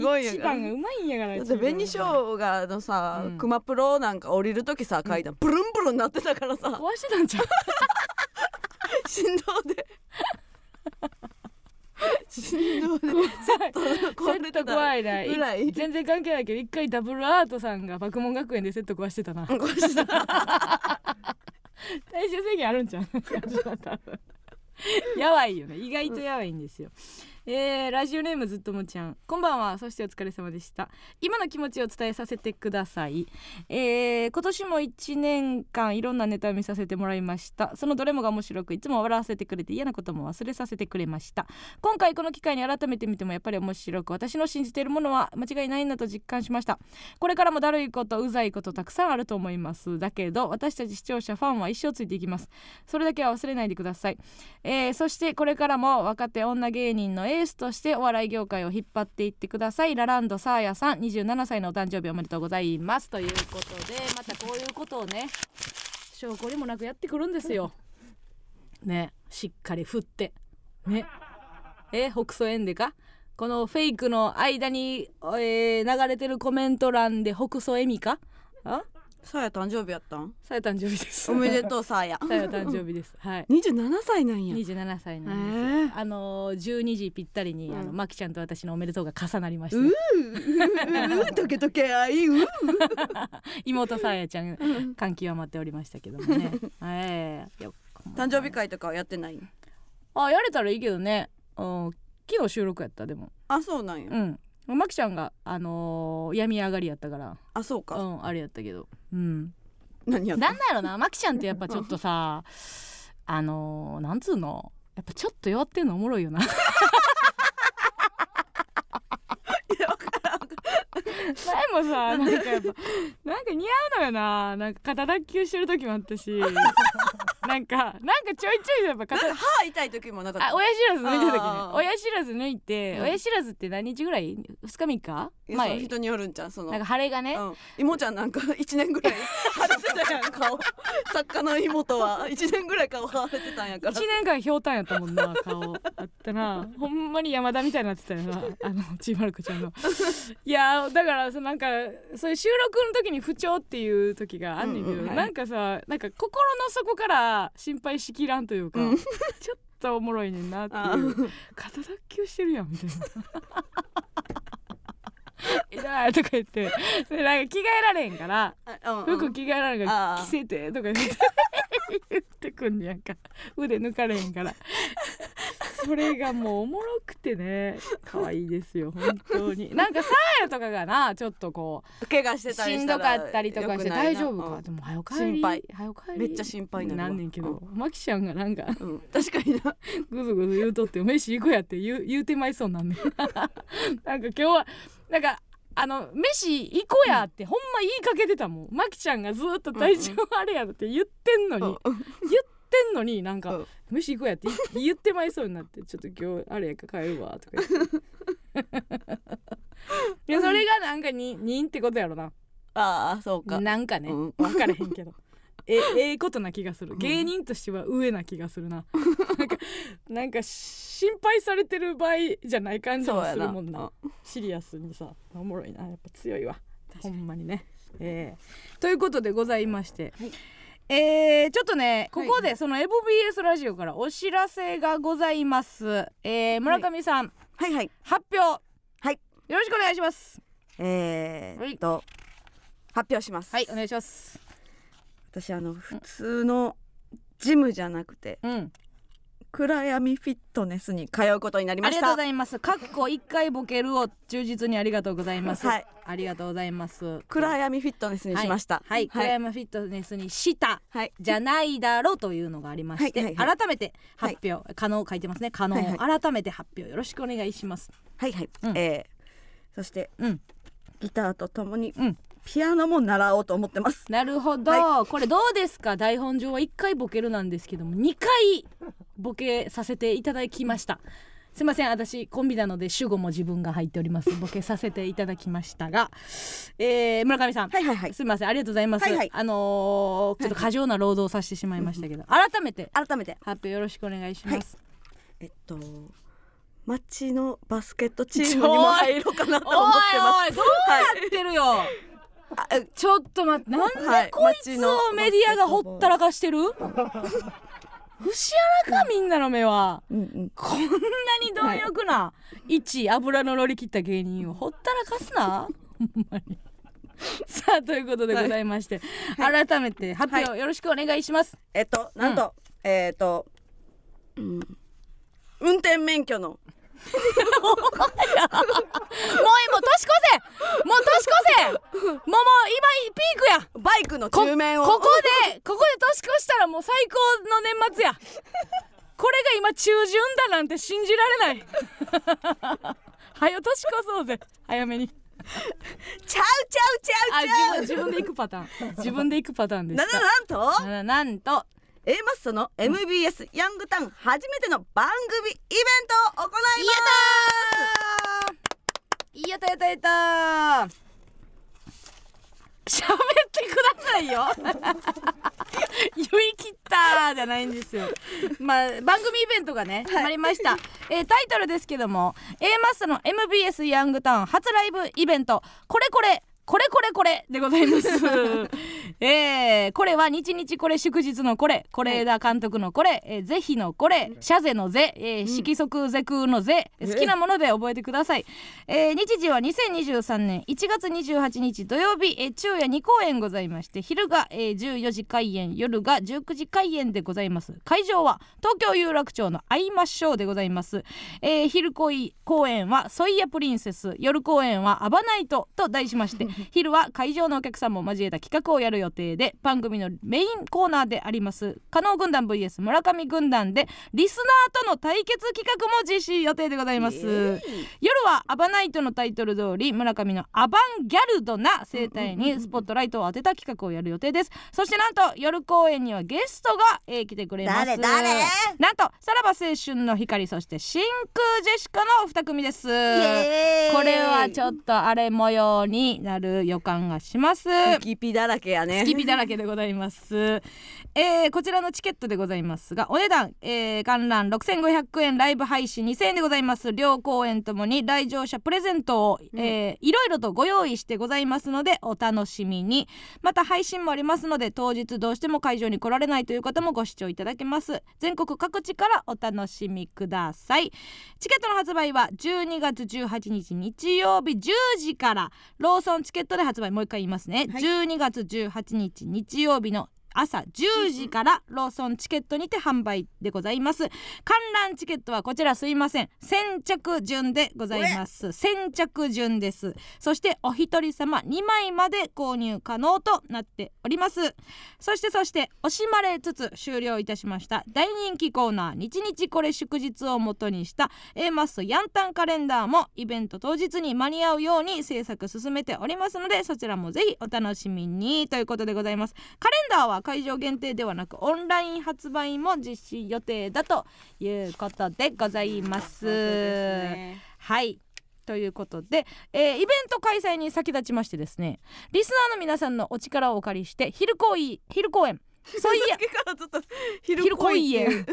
ごいよ。一番がうまいんやからだって紅生姜のさ、うん。熊プロなんか降りる時さ階段ブルンブルンなってたからさ。壊してたんちゃう？振動で振動でセット壊れてた怖いな。ぐらい。全然関係ないけど一回ダブルアートさんが爆問学園でセット壊してたな。壊してた。体重制限あるんちゃう？多 <laughs> 分やばいよね。意外とやばいんですよ、えーラジオネームずっともちゃん。こんばんは。そしてお疲れ様でした。今の気持ちを伝えさせてください、えー今年も1年間いろんなネタを見させてもらいました。そのどれもが面白くいつも笑わせてくれて嫌なことも忘れさせてくれました。今回この機会に改めて見てもやっぱり面白く私の信じているものは間違いないなと実感しました。これからもだるいことうざいことたくさんあると思います。だけど私たち視聴者ファンは一生ついていきます。それだけは忘れないでください、えーそしてこれからも若手女芸人のエースとしてお笑い業界を引っ張っていってください。ラランドサーヤさん27歳のお誕生日おめでとうございます。ということでまたこういうことをね証拠にもなくやってくるんですよ。<laughs> ねしっかり振って。ね。え北総園でか？このフェイクの間に、えー流れてるコメント欄で北総恵美か？あ？さや誕生日やったん？さや誕生日です。おめでとうさやさや誕生日です。はい。27歳なんや。27歳なんですあのー12時ぴったりに、あのうん。まきちゃんと私のおめでとうが重なりましたうーとけとけあいう <laughs> 妹さやちゃん感極まっておりましたけどもね。え <laughs> えよ誕生日会とかはやってない？あやれたらいいけどね、うん、昨日収録やったでも。あそうなんや。うんまきちゃんがあのー病み上がりやったから。あそうか。うんあれやったけど。うん。何やった？なんだろうなまきちゃんってやっぱちょっとさ <laughs> あのーなんつうの？やっぱちょっと弱ってんのおもろいよな。<laughs> 前もさなんかやっぱなんか似合うのよな。なんか肩脱臼してる時もあったし <laughs> なんかなんかちょいちょいやっぱ肩か歯痛い時もなかった？あ親知らず抜いた時ね。親知らず抜いて、うん。親知らずって何日ぐらい？2日3日？いやそ前の人によるんじゃんその。なんか腫れがね、うん、妹ちゃんなんか <laughs> 1年ぐらい腫れてたやん顔。<laughs> 作家の妹は1年ぐらい顔腫れてたんやから。1年間ひょうたんやったもんな顔。あったな。ほんまに山田みたいになってたよなあのちーまる子ちゃんの。いやーだからそのなんかそういう収録の時に不調っていう時があんねんけど、うんうん。はい。なんかさなんか心の底から心配しきらんというか、うん。ちょっとおもろいねんなってあいう。<laughs> ー。肩脱臼してるやんみたいな。<laughs> 痛いとか言って。でなんか着替えられへんから。服着替えられへんから着せてとか言って。<laughs> 言ってくんねやんか。腕抜かれへんから。それがもうおもろくてね。可愛いですよ本当に。なんかサーヤとかがなちょっとこ怪我してうたりしんどかったりとかして大丈夫か、うん。でも早く帰り？心配。早く帰り？めっちゃ心配になんねんけど、マキちゃんがなんかうん、確かにな。ぐずぐず言うとって飯行こうやって言う言うてまいそうなんね <laughs> なんか今日はなんかあの飯行こうやってほんま言いかけてたもん。マキちゃんがずっと体調あれやって言ってんのに、うん。言ってんのになんか、うん。飯行こうやって言言ってまいそうになってちょっと今日あれやから帰るわとか言って。<laughs> いやそれがなんかに認ってことやろな。ああそうか。なんかね、うん。分からへんけどえええことな気がする。芸人としては上な気がするな。なんかなんか心配されてる場合じゃない感じもそうやなするもんな。シリアスにさおもろいな。やっぱ強いわ。ほんまにね。えーということでございまして、はい。えーちょっとねこはい。こでその MBS ラジオからお知らせがございます、えー村上さん、はいはい。発表。はい。よろしくお願いします。えー、っと発表します。はいお願いします私あの普通のジムじゃなくてうん。暗闇フィットネスに通うことになりました。ありがとうございます。かっこ一回ボケるを忠実にありがとうございます。はい。ありがとうございます。暗闇フィットネスにしました。はい、はい、はい。暗山フィットネスにした。はい。じゃないだろうというのがありまして、はい。はいはい改めて発表、可能書いてますね。可能、はい。は改めて発表よろしくお願いします。はい。はい、うん。えーそしてうん。ギターとともにうんピアノも習おうと思ってます。なるほど、はこれどうですか？台本上は1回ボケるなんですけども2回ボケさせていただきました。すいません。私コンビなので主語も自分が入っております。ボケさせていただきましたが、えー、村上さん、はいはいはい。すみません。ありがとうございます、はいはい。あのーちょっと過剰な労働をさせてしまいましたけど、改めて。改めて。発表よろしくお願いします、えっと町のバスケットチームにも入ろうかなとおい思ってます。おいどうやってるよ、あえちょっと待ってなんではいこいつをメディアがほったらかしてる？<laughs> 節穴かみんなの目は。うんうん。こんなに貪欲な、一油の乗り切った芸人をほったらかすな。ほんまに。<laughs> さあということでございまして、改めて発表よろしくお願いします、えっとなんと、えっと、うん、運転免許のもうもう年越せもう年越せもうもう今ピークやバイクのこ中面を。ここでここで年越したらもう最高の年末やこれが今中旬だなんて信じられない <laughs> はよ年越そうぜ早めに。ちゃうちゃうちゃあうちゃう。自分で行くパターン。自分で行くパターンでしなたななんと？ななんと A マッソの MBS ヤングタウン初めての番組イベントを行います。やった。やった。やった。喋ってくださいよ。<laughs> 言い切ったじゃないんですよ。まあ番組イベントがね決まりました、えータイトルですけども A マッソの MBS ヤングタウン初ライブイベント。これこれこれこれこれでございます。<laughs> えー、これは日日これ祝日のこれ是枝監督のこれ、えー、ぜひのこれシャゼのぜ、えー、色即是空のぜ、好きなもので覚えてください、えー、日時は2023年1月28日土曜日、えー、昼夜2公演ございまして昼が、えー、14時開演夜が19時開演でございます。会場は東京有楽町の会いましょうでございます、えー、昼恋公演はソイヤプリンセス夜公演はアバナイトと題しまして <laughs> 昼は会場のお客さんも交えた企画をやる予定で番組のメインコーナーであります加納軍団 VS 村上軍団でリスナーとの対決企画も実施予定でございます、夜はアバナイトのタイトル通り村上のアバンギャルドな生態にスポットライトを当てた企画をやる予定です。そしてなんと夜公演にはゲストが、えー来てくれます。誰誰？なんとさらば青春の光そして真空ジェシカの2組です。これはちょっと荒れ模様になる予感がします。スキピだらけやね。スキピだらけでございます、えーこちらのチケットでございますがお値段、えー、観覧6500円ライブ配信2000円でございます。両公演ともに来場者プレゼントを、えーいろいろとご用意してございますのでお楽しみに。また配信もありますので当日どうしても会場に来られないという方もご視聴いただけます。全国各地からお楽しみください。チケットの発売は12月18日日曜日10時からローソンチケットで発売。もう一回言いますね、はい。12月18日日曜日の朝10時からローソンチケットにて販売でございます。観覧チケットはこちらすいません。先着順でございます。先着順です。そしてお一人様2枚まで購入可能となっております。そしてそして惜しまれつつ終了いたしました。大人気コーナー。日々これ祝日をもとにした A マッソヤンタンカレンダーもイベント当日に間に合うように制作進めておりますのでそちらもぜひお楽しみに。ということでございます。カレンダーは会場限定ではなくオンライン発売も実施予定だということでございます。ね。はい。ということで、えーイベント開催に先立ちましてですねリスナーの皆さんのお力をお借りして昼公演昼公演。そういや昼昼公公演。演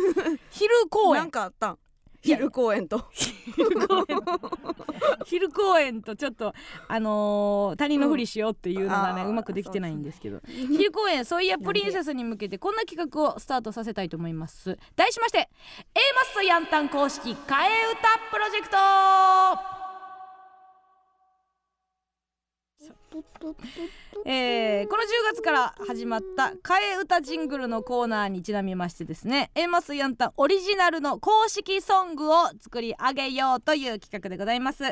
昼公な演んかあったん？昼公演と。昼公演。昼公演とちょっとあのー他人のふりしようっていうのがね、ううんまくできてないんですけど。昼公演そういやプリンセスに向けてこんな企画をスタートさせたいと思います。題しまして A マッソヤンタン公式替え歌プロジェクトえーこの10月から始まった替え歌ジングルのコーナーにちなみましてですね A マスヤンタンオリジナルの公式ソングを作り上げようという企画でございます。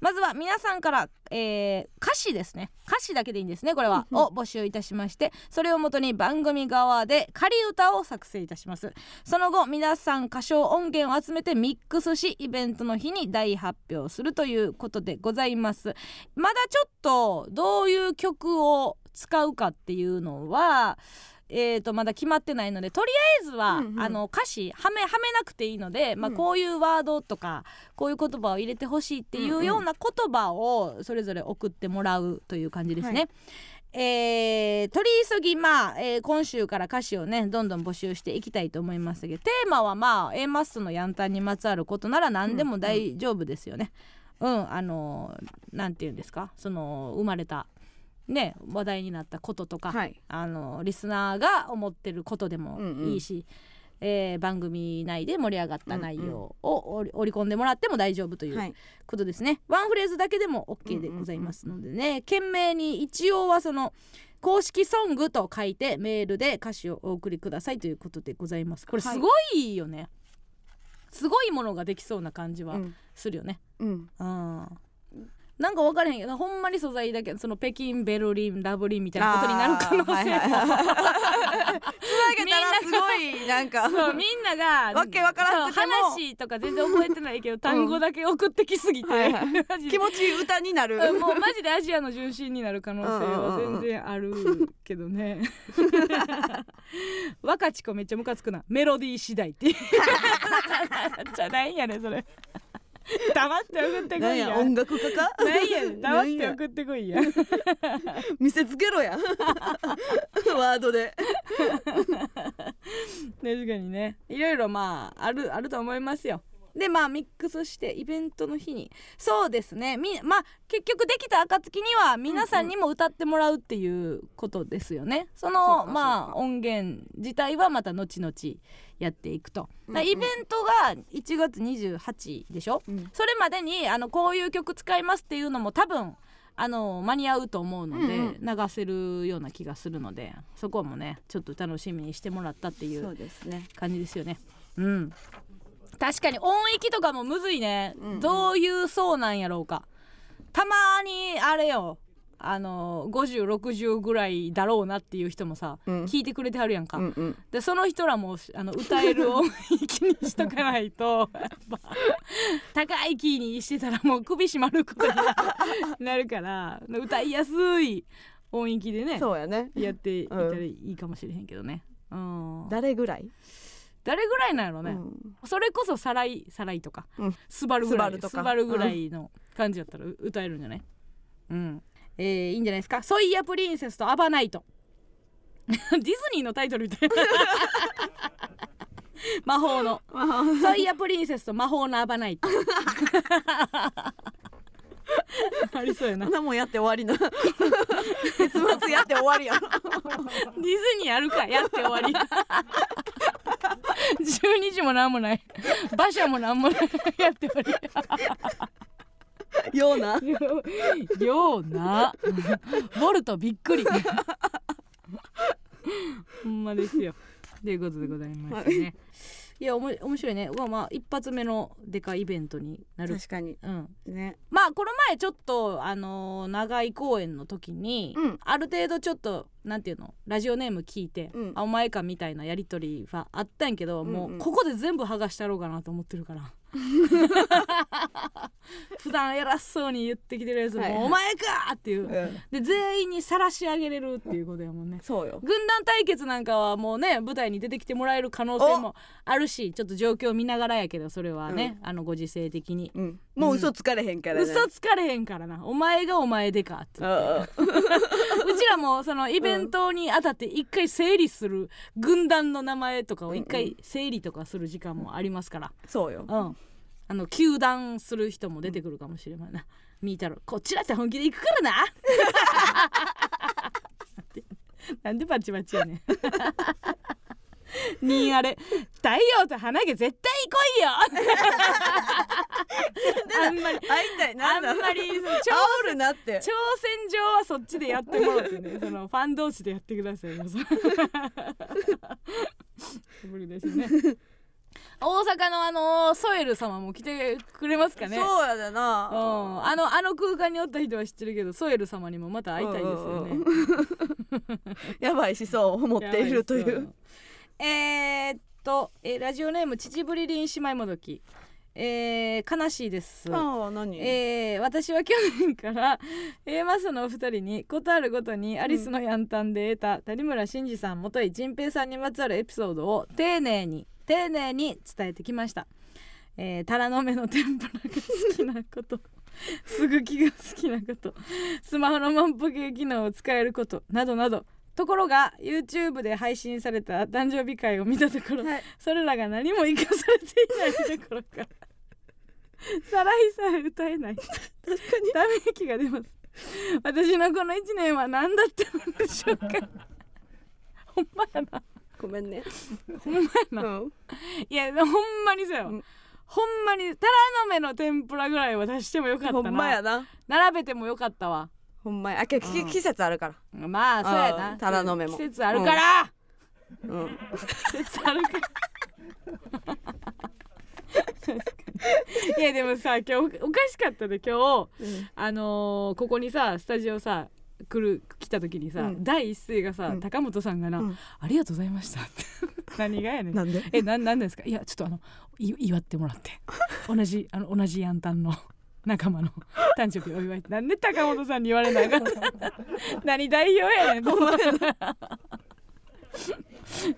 まずは皆さんから、えー歌詞ですね。歌詞だけでいいんですねこれは。を募集いたしましてそれをもとに番組側で仮歌を作成いたします。その後皆さん歌唱音源を集めてミックスしイベントの日に大発表するということでございます。まだちょっとどういう曲を使うかっていうのはえー、とまだ決まってないのでとりあえずは、うんうんあの歌詞はめはめなくていいので、まあ、うんこういうワードとかこういう言葉を入れてほしいっていうような言葉をそれぞれ送ってもらうという感じですね。はえー取り急ぎまあ、えー今週から歌詞をねどんどん募集していきたいと思いますがテーマはまあ A マッソのヤンタンにまつわることなら何でも大丈夫ですよね。うん、あのなんて言うんですか？その生まれたね話題になったこととか、はい。あのリスナーが思ってることでもいいし、えー番組内で盛り上がった内容を織り込んでもらっても大丈夫というはい。ことですね、ワンフレーズだけでも OK でございますのでね、懸命に一応はその公式ソングと書いてメールで歌詞をお送りくださいということでございます。これすごいよね、すごいものができそうな感じはうん。するよね、うん。うんなんか分からへんけどほんまに素材だけその北京ベルリンラブリンみたいなことになる可能性も、つなげたらすごいなんか。<laughs> そうみんながわけわからん。話とか全然覚えてないけど単語だけ送ってきすぎて、はいはい。<laughs> マジで。気持ちいい歌になる。うんもうマジでアジアの純真になる可能性は全然あるけどね。<laughs> 若ち子めっちゃムカつくな。メロディー次第ってじゃないんやねそれ <laughs> 黙って送ってこいや。音楽家か？ないや <laughs> 黙って送ってこいや。見せつけろや。<laughs> ワードで。確かにね。いろいろまああるあると思いますよでまあミックスしてイベントの日に。そうですね。みまあ結局できた暁には皆さんにも歌ってもらうっていうことですよね、そのそうかまあそうか。音源自体はまた後々やっていくと、うんうん。イベントが1月28でしょ、うん。それまでにあのこういう曲使いますっていうのも多分あの間に合うと思うので、うん流せるような気がするのでそこもねちょっと楽しみにしてもらったっていう感じですよね。うん確かに音域とかもむずいね、うんうん。どういうそうなんやろうか。たまにあれよ。あの5060ぐらいだろうなっていう人もさ、うん。聞いてくれてはるやんか、うんうん。でその人らもあの歌える音域にしとかないとやっぱ高いキーにしてたらもう首絞まることになるから歌いやすい音域でねそうやね。やっていったらいいかもしれへんけどね、うん、誰ぐらい？誰ぐらいなんやろね、うん。それこそサライサライとか、うん。スバルぐらいスバルとか。スバルぐらいの感じやったら歌えるんじゃない？うん。えー、いいんじゃないですか「ソイヤプリンセスとアバナイト」<laughs> ディズニーのタイトルみたい。な <laughs> 魔法の「<laughs> ソイヤプリンセスと魔法のアバナイト」<laughs> ありそうやな。なもんやって終わりな。月末やって終わりやディズニーあるか。やって終わり。<laughs> 12時もなんもない。馬車もなんもない。やって終わり。ような。よような。ウォルトびっくり。<laughs> ほんまですよ。ということでございましたね、い、やおも面白いね。まあまあ一発目のでかいイベントになる。確かに。うん。ね。まあこの前ちょっとあのー長井公演の時に、うん。ある程度ちょっとなんていうの？ラジオネーム聞いて、うん。あお前かみたいなやり取りはあったんやけど、もうんううん。ここで全部剥がしたろうかなと思ってるから <laughs> 普段偉そうに言ってきてるやつも、はい。はいお前かっていう、うん。で全員に晒し上げれるっていうことやもんね。そうよ。軍団対決なんかはもうね舞台に出てきてもらえる可能性もあるしちょっと状況見ながらやけどそれはね、あのご時世的に。うんもう嘘つかれへんからね嘘つかれへんからな。お前がお前でかって言って。<laughs> うちらもそのイベントにあたって一回整理する軍団の名前とかを一回整理とかする時間もありますから。そうよ。うん。あの糾弾する人も出てくるかもしれないな。見たらこちらって本気で行くからな。<laughs> なんでバチバチやねんにあれ。太陽と花毛絶対来いよ。あんまり会いたいな。あんまり <laughs> 煽るなって。挑戦状はそっちでやってもらってね。<laughs> そのファン同士でやってくださいよ。そ <laughs> 無理ですね。大阪のあのソエル様も来てくれますかね。そうやでうん、なあのあの空間におった人は知ってるけどソエル様にもまた会いたいですよね。うんやばい思想を持っているというえー、っと、えーラジオネーム秩父りりん姉妹もどき。えー、悲しいです。ああ何？えー私は去年から <laughs> A マスのお二人にことあるごとにアリスのヤンタンで得た谷村新司さん元井仁平さんにまつわるエピソードを丁寧に丁寧に伝えてきました、えー、タラの芽の天ぷらが好きなこと <laughs> すぐきが好きなことスマホの万歩計機能を使えることなどなどところが YouTube で配信された誕生日会を見たところ、はい。それらが何も生かされていないところからサライさえ歌えない。確かダメ息が出ます。私のこの1年は何だったのでしょうか。<laughs> ほんまやな。ごめんね。ほんまやな、うん。いやほんまにそうよ、うん。ほんまにタラの芽の天ぷらぐらいは出してもよかったほなんまやな。並べてもよかったわほんまや。あけき季節あるから。まあそうやうなん。タラの芽も。季節あるから、うん。<laughs> 季節あるから。いやでもさ今日おかしかったで今日。うん。あのーここにさスタジオさ来る来た時にさ、うん。第一声がさ、うん。高本さんがな、うん。ありがとうございました」って。<laughs> 何がやねん。なんで？えなんなんですか？いやちょっとあのい祝ってもらって。同じあの同じヤンタンの仲間の <laughs> 誕生日お祝いなんで高本さんに言われないか <laughs> 何代表やねん。と思って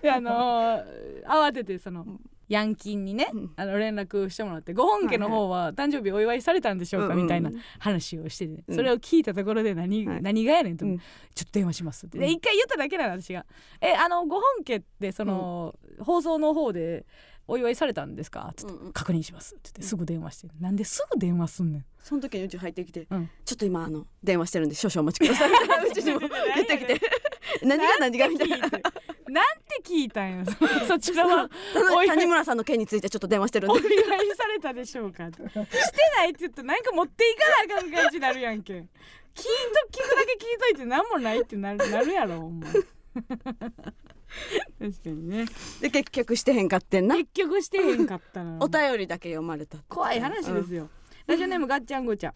であのー慌ててそのヤンキンにね、うん。あの連絡してもらってご本家の方は誕生日お祝いされたんでしょうか、みたいな話をしてて、うん。それを聞いたところで何,、はい。何がやねんと、うん。ちょっと電話しますって。でうん。一回言っただけなの私が「えあのご本家ってその、放送の方でお祝いされたんですか?」って確認します」って言ってすぐ電話して「なんですぐ電話すんねん」その時にうち入ってきてうん。ちょっと今あの電話してるんで少々お待ちください。うちにも言ってきて。<laughs> 何が何がみたいな。なんて聞いたんや。そそちらは谷村さんの件についてちょっと電話してるんおで祝いされたでしょうか？してないって言ってなんか持っていかなあかん感じになるやんけ。聞いと聞くだけ聞いといて何もないってなるなるやろほんま <laughs> 確かにね。で結局してへんかってんな。結局してへんかったな。<laughs> お便りだけ読まれた怖い話ですよ、ラジオネームガッチャンゴチャ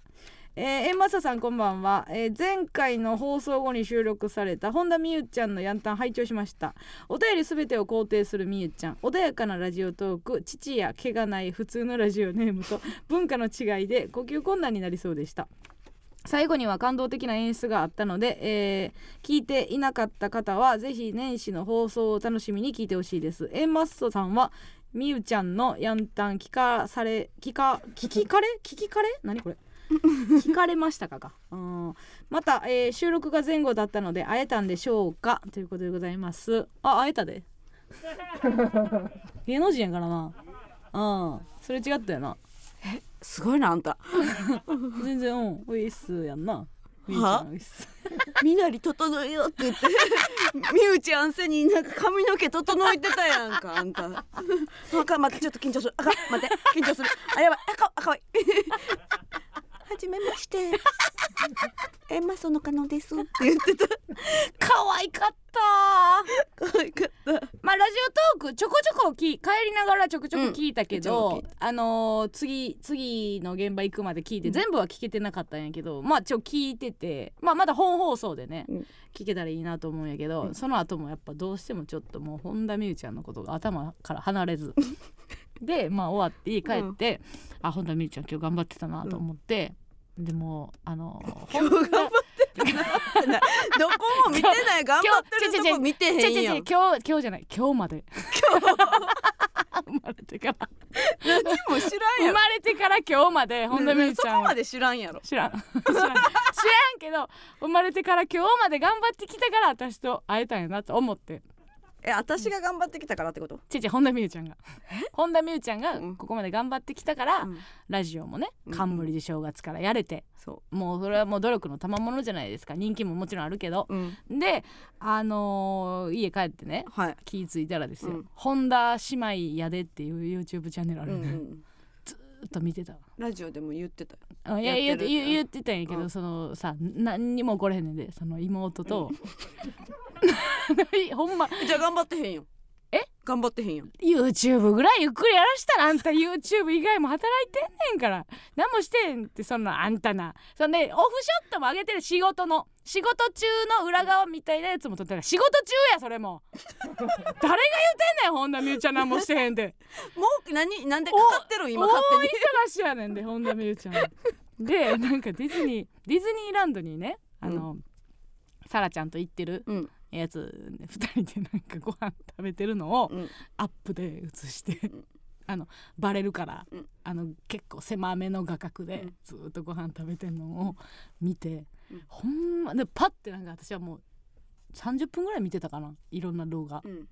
えー、えんまささんこんばんは、えー前回の放送後に収録された本田美優ちゃんのヤンタン拝聴しました。お便りすべてを肯定するみゆちゃん。穏やかなラジオトーク。父や毛がない普通のラジオネームと文化の違いで呼吸困難になりそうでした最後には感動的な演出があったので、えー聞いていなかった方はぜひ年始の放送を楽しみに聞いてほしいです。エンマッソさんはみゆちゃんのヤンタン聞かされ聞か聞きかれ？聞きかれ？何これ？<laughs> 聞かれましたかか、うん、また、えー収録が前後だったので会えたんでしょうか？ということでございます。あ会えたで。<laughs> 芸能人やからな。うん。それ違ったよなすごいなあんた。全然うんウィスやんな。みゆちゃんウィスみなり整えようって言って。みゆちゃんせになんか髪の毛整えてたやんかあんた。あかん待ってちょっと緊張する。あかん待って緊張する。あやばいあかんあかわいはじめまして。えまそのかのです。って言ってた。可愛かった。可愛かった。まあラジオトークちょこちょこき帰りながらちょくちょく聞いたけど、うんあのー次次の現場行くまで聞いて、うん。全部は聞けてなかったんやけどまあちょ聞いててまあまだ本放送でね、うん。聞けたらいいなと思うんやけど、うん。その後もやっぱどうしてもちょっともう本田美優ちゃんのことが頭から離れず <laughs> でまあ終わって家帰って、あ本田美優ちゃん今日頑張ってたなと思って、でもあの今日頑張ってたな <laughs> どこも見てない。頑張ってるとこ見てへんやん。今日今日じゃない今日まで。生まれてから。何も知らんやろ。生まれてから今日まで本田美優そちゃん。はこまで知らんやろ。知らん。知らん。知らんけど生まれてから今日まで頑張ってきたから私と会えたんやなと思ってえ私が頑張ってきたからってこと？ちいちい本田美優ちゃんが。本田美優ちゃんがうん。ここまで頑張ってきたから、うん。ラジオもねうん。冠で正月からやれて、そもうそれはもう努力の賜物じゃないですか。人気ももちろんあるけど。ううん。であのー家帰ってねはい。気ぃ付いたらですよ、うん。本田姉妹やでっていう YouTube チャンネルあるね、うんうんずっと見てたわラジオでも言ってたよ。あいややってる。言う言う言ってたんやけど、うん。そのさ何にも起これへんねんでその妹と、<laughs> ほんま。じゃあ頑張ってへんよえ？頑張ってへんよ YouTube ぐらいゆっくりやらしたらあんた YouTube 以外も働いてんねんから。何もしてんってそんなあんたな。そんでオフショットも上げてる。仕事の。仕事中の裏側みたいなやつも撮ってる。仕事中やそれも。<laughs> 誰が言うてんねん本田美優ちゃん。何もしてへんで。もう何なんでかかってるん？今勝手に。大忙しやねんで本田美優ちゃん。でなんかディズニーディズニーランドにねあの、サラちゃんと行ってる。うんやつ2人でなんかご飯食べてるのをうん。アップで映して、ん。あのバレるから、うん。あの結構狭めの画角でうん。ずーっとご飯食べてんのを見て、うん。ほんまでパッてなんか私はもう30分ぐらい見てたかないろんな動画。うん。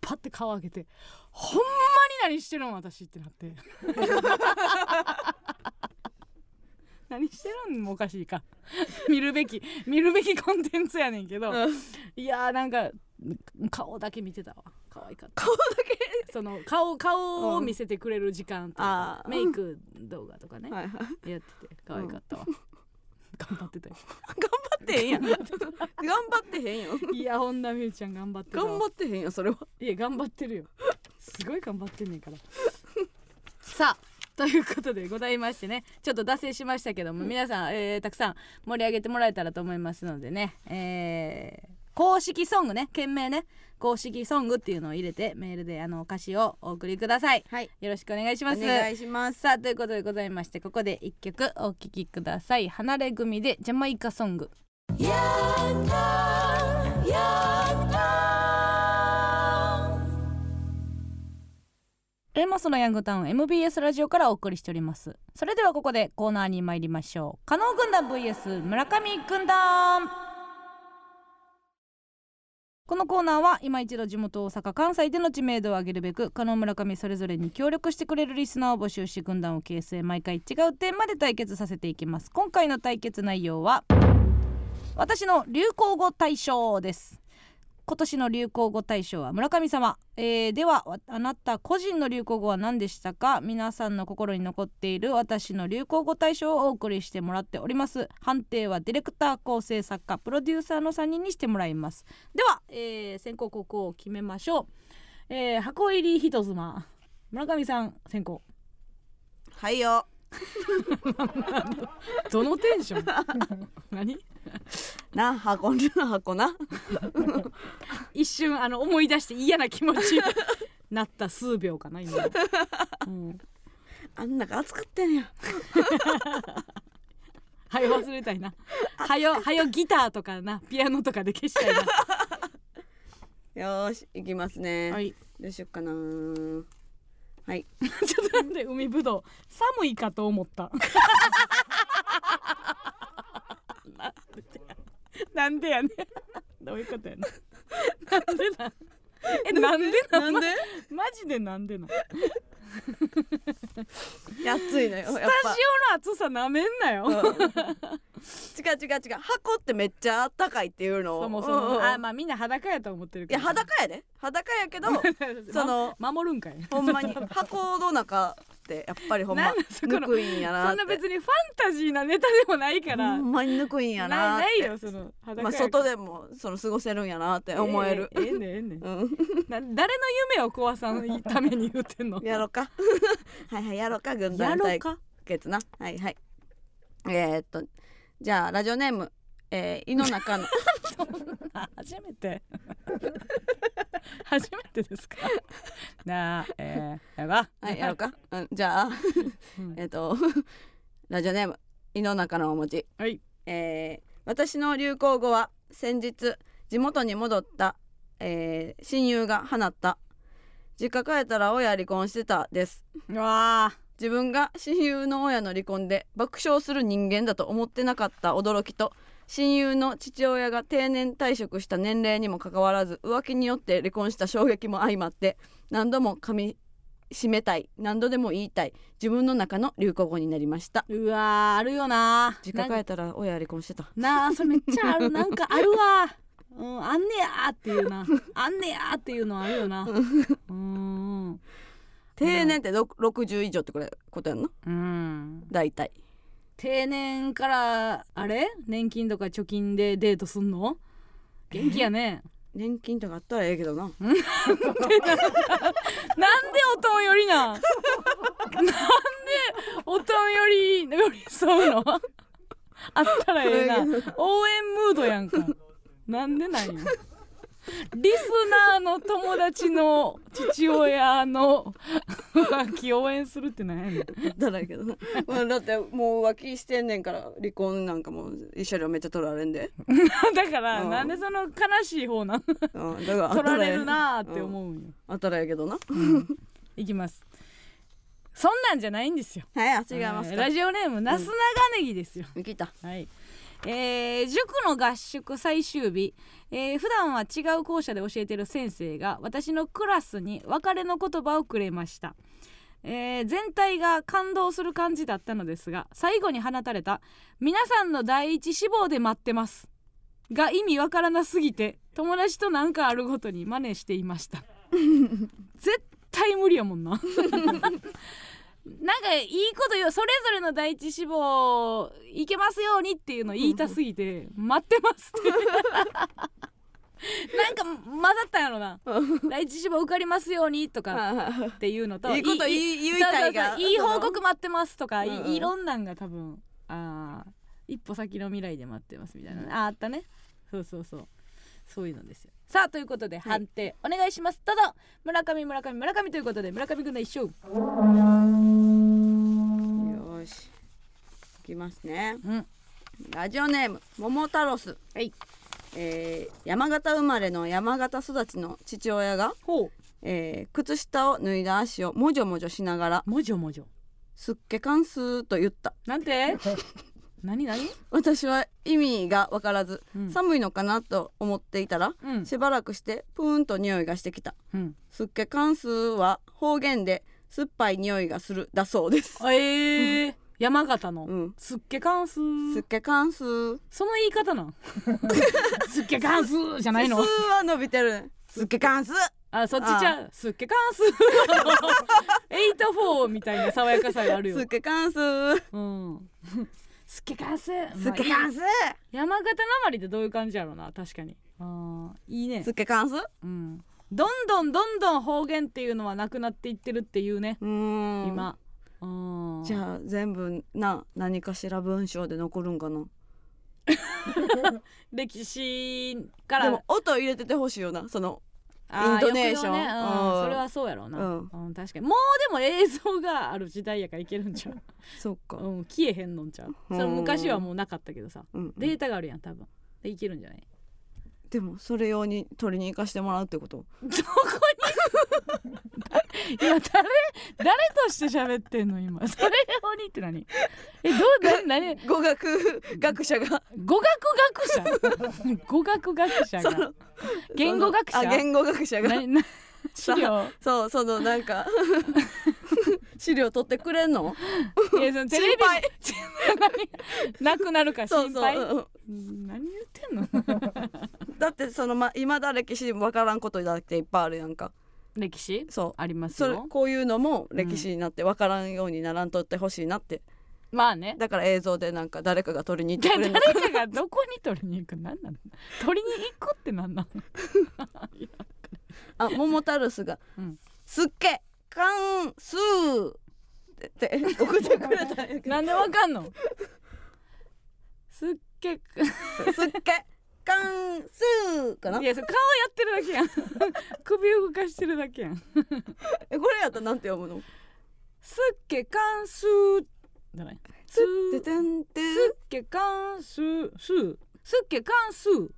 パッて顔上げてほんまに何してるん私ってなって <laughs> 何してるん？もおかしいか。<laughs> 見るべき。見るべきコンテンツやねんけど、いやーなんか顔だけ見てたわ。可愛かった。顔だけ？その顔顔を見せてくれる時間とか、あー。メイク動画とかね、はいはい。やってて可愛かったわ、頑張ってたよ。頑張ってへんやん。頑張ってへんよ。いや本田美優ちゃん頑張って頑張ってへんやんそれは。いや頑張ってるよ。すごい頑張ってんねんから。<laughs> さあということでございましてねちょっと脱線しましたけども、皆さん、えーたくさん盛り上げてもらえたらと思いますのでね、えー公式ソングね件名ね公式ソングっていうのを入れてメールであの歌詞をお送りください。はい。よろしくお願いします。お願いします。さあということでございましてここで一曲お聴きください。離れ組でジャマイカソングエマスのヤングタウン MBS ラジオからお送りしております。それではここでコーナーに参りましょう。加納軍団 VS 村上軍団。このコーナーは今一度地元大阪関西での知名度を上げるべく加納村上それぞれに協力してくれるリスナーを募集し軍団を形成。毎回違うテーマで対決させていきます。今回の対決内容は私の流行語大賞です。今年の流行語大賞は村上様、えーではわあなた個人の流行語は何でしたか？皆さんの心に残っている私の流行語大賞をお送りしてもらっております。判定はディレクター構成作家プロデューサーの3人にしてもらいます。では、えー先行後攻を決めましょう、えー箱入り人妻村上さん先行。はいよ。<laughs> どのテンション？<laughs> 何？<laughs> な箱な <laughs> 箱な。<laughs> 一瞬あの思い出して嫌な気持ちになった数秒かな今、うん、あん中熱かったんや。はよ忘れたいな。はよはよギターとかなピアノとかで消したいよーし行きますね、なはい。どうしよっかな。はい。ちょっとなんで海ぶどう。寒いかと思った <laughs> なんでやねん。<laughs> どういうことやねん。なんでなん？<laughs> えなんでなん？で？マジでなんでなん？暑いのよやっタジオの暑さなめんなよ、ぱ、う。ん違う違う違う。箱ってめっちゃ暖かいっていうの。をそもそも、うんうんあまあみんな裸やと思ってるけど。いや裸やで。裸やけど <laughs> そのま守るんかい。ほんまに。<laughs> 箱の中ってやっぱりほんまぬくいんやなそんな別にファンタジーなネタでもないから。ほんまにぬくいんやなないよその裸まあ外でもその過ごせるんやなって思える、ええええねんええ。ねんうん。な誰の夢を壊さんために言ってんの？<laughs> やろうか。はいはいやろうか軍や団対決な。はいはい。えー、っとじゃあラジオネーム、えー、井の中の。あ初めて。初めてですか？なあえー、やがはいやろうか、うん、じゃあうん。えーっとラジオネーム井の中のお餅。はい。えー私の流行語は先日地元に戻った、えー親友が放った。実家帰ったら親離婚してたです。うわ自分が親友の親の離婚で爆笑する人間だと思ってなかった驚きと親友の父親が定年退職した年齢にもかかわらず浮気によって離婚した衝撃も相まって何度も噛み締めたい何度でも言いたい自分の中の流行語になりました。うわあるよな。実家帰ったら親離婚してたなあそれめっちゃあるなんかあるわ。うんあんねやっていうな。あんねやっていうのあるよな。うん。定年ってろ60以上ってこれことやんなうん。大体。定年からあれ？年金とか貯金でデートすんの？元気やね。年金とかあったらええけどな。<laughs> なんでおとんよりな？んなんでおとんより寄り添うの？<laughs> あったらええな。応援ムードやんか。なんでなんよリスナーの友達の父親の浮気応援するってなんやねん。だらけど。な、まあ、だってもう浮気してんねんから離婚なんかも一緒にめっちゃ取られんで、<laughs> だからうん。なんでその悲しい方なん？うん、だから取られるなーって思うんよ、あったらええけどな。いきます。そんなんじゃないんですよ。はいあ違いますか。えーラジオネームなす長ネギですよ、見切った。はいえー塾の合宿最終日、えー普段は違う校舎で教えている先生が私のクラスに別れの言葉をくれました、えー全体が感動する感じだったのですが最後に放たれた「皆さんの第一志望で待ってます」が意味わからなすぎて友達と何かあるごとに真似していました。<laughs> 絶対無理やもんななんかいいこと言うそれぞれの第一志望いけますようにっていうの言いたすぎて待ってます。ってなんか混ざったんやろな。第一志望受かりますようにとかっていうのといいこと言いたいが。いい報告待ってますとかい,、ろんなんが多分あー一歩先の未来で待ってますみたいなね、ああったね。そうそうそう。そういうのですよさあということで判定お願いします。どうぞ。村上村上村上ということで村上君の一勝。よし。いきますね。うん。ラジオネーム桃太郎スはい。えー山形生まれの山形育ちの父親が、ほう。えー靴下を脱いだ足をもじょもじょしながらもじょもじょ「すっけかんす」と言った。なんて？<laughs> 何何？私は意味が分からず、うん。寒いのかなと思っていたらうん。しばらくしてプーンと匂いがしてきた。うん。すっけかんすは方言で酸っぱい匂いがするだそうです。えー、山形の、うん。すっけかんすすっけかんすその言い方なん？<laughs> すっけかんすじゃないの？すは伸びてる。すっけかんすあそっちちゃう。すっけかんすエイトフォーみたいな爽やかさがあるよ。すっけかんすうんすっけかんすすっけかんすす山形なまりってどういう感じやろうな。確かに。あーいいね。すっけかんす？うん。どんどんどんどん方言っていうのはなくなっていってるっていうね。うーん。今。うんじゃあ全部な何かしら文章で残るんかな？<laughs> 歴史から。でも音入れててほしいよな。そのントネーション。ね。うんうん。それはそうやろうな、ううん確かに。もうでも映像がある時代やからいけるんちゃう、<laughs> そっか。うん、消えへんのんちゃう？それ昔はもうなかったけどさ。うん。データがあるやん多分。でいけるんじゃない？でもそれ用に取りに行かしてもらうってこと？どこに？<laughs> 今誰誰として喋ってんの今？それ用にって何？えどうだ何？語学学者が。語学学者？語学学者が？言語学者？あ言語学者が。資料？そうそのなんか <laughs> 資料取ってくれんの？いやそのテレビ <laughs> なくなるかそうそう心配う何言ってんの？<laughs> だってそのま今だ歴史わからんことだっていっぱいあるやんか。歴史？そう。ありますよ。こういうのも歴史になってわからんようにならんとってほしいなって。まあね。だから映像でなんか誰かが撮りに行ってでくれるの。<laughs> 誰かがどこに取りに行く？何なの？取りに行くって何なの？<laughs> あ桃太郎スがうん「すっけかんすー」って送ってくれたんやけど。なんでわかんの？すっげ「すっけかんすー」かな？いやそれ顔やってるだけやん。<laughs> 首動かしてるだけやん。えこれやったらなんて読むの？すっけかんすーじゃない。すてーてんてすっけかんすー。すー。すっけかんすー。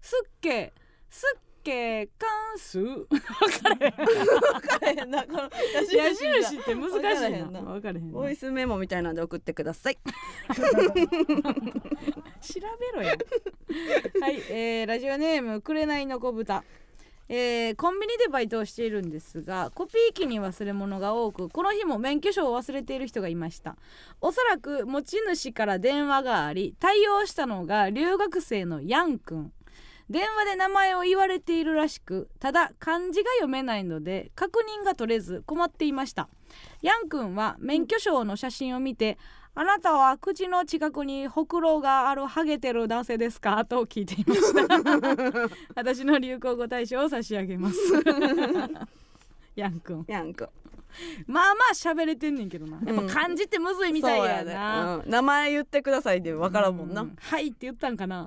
すっけ。すっけかんす？ー分かれへん。分からへんなこの矢印って難しいな。分かれへんな。ボイスメモみたいなんで送ってください。<laughs> 調べろよはい、えー、ラジオネーム紅の子豚えーコンビニでバイトをしているんですがコピー機に忘れ物が多くこの日も免許証を忘れている人がいました。おそらく持ち主から電話があり対応したのが留学生のヤン君電話で名前を言われているらしくただ漢字が読めないので確認が取れず困っていました。ヤン君は免許証の写真を見てあなたは口の近くにほくろがあるハゲてる男性ですかと聞いていました。<laughs> 私の流行語大賞を差し上げます。<laughs> ヤン君。やんかまあまあ喋れてんねんけどな。やっぱ漢字ってむずいみたいやな、ね。うん。名前言ってくださいで分からんもんな、うはいって言ったんかな。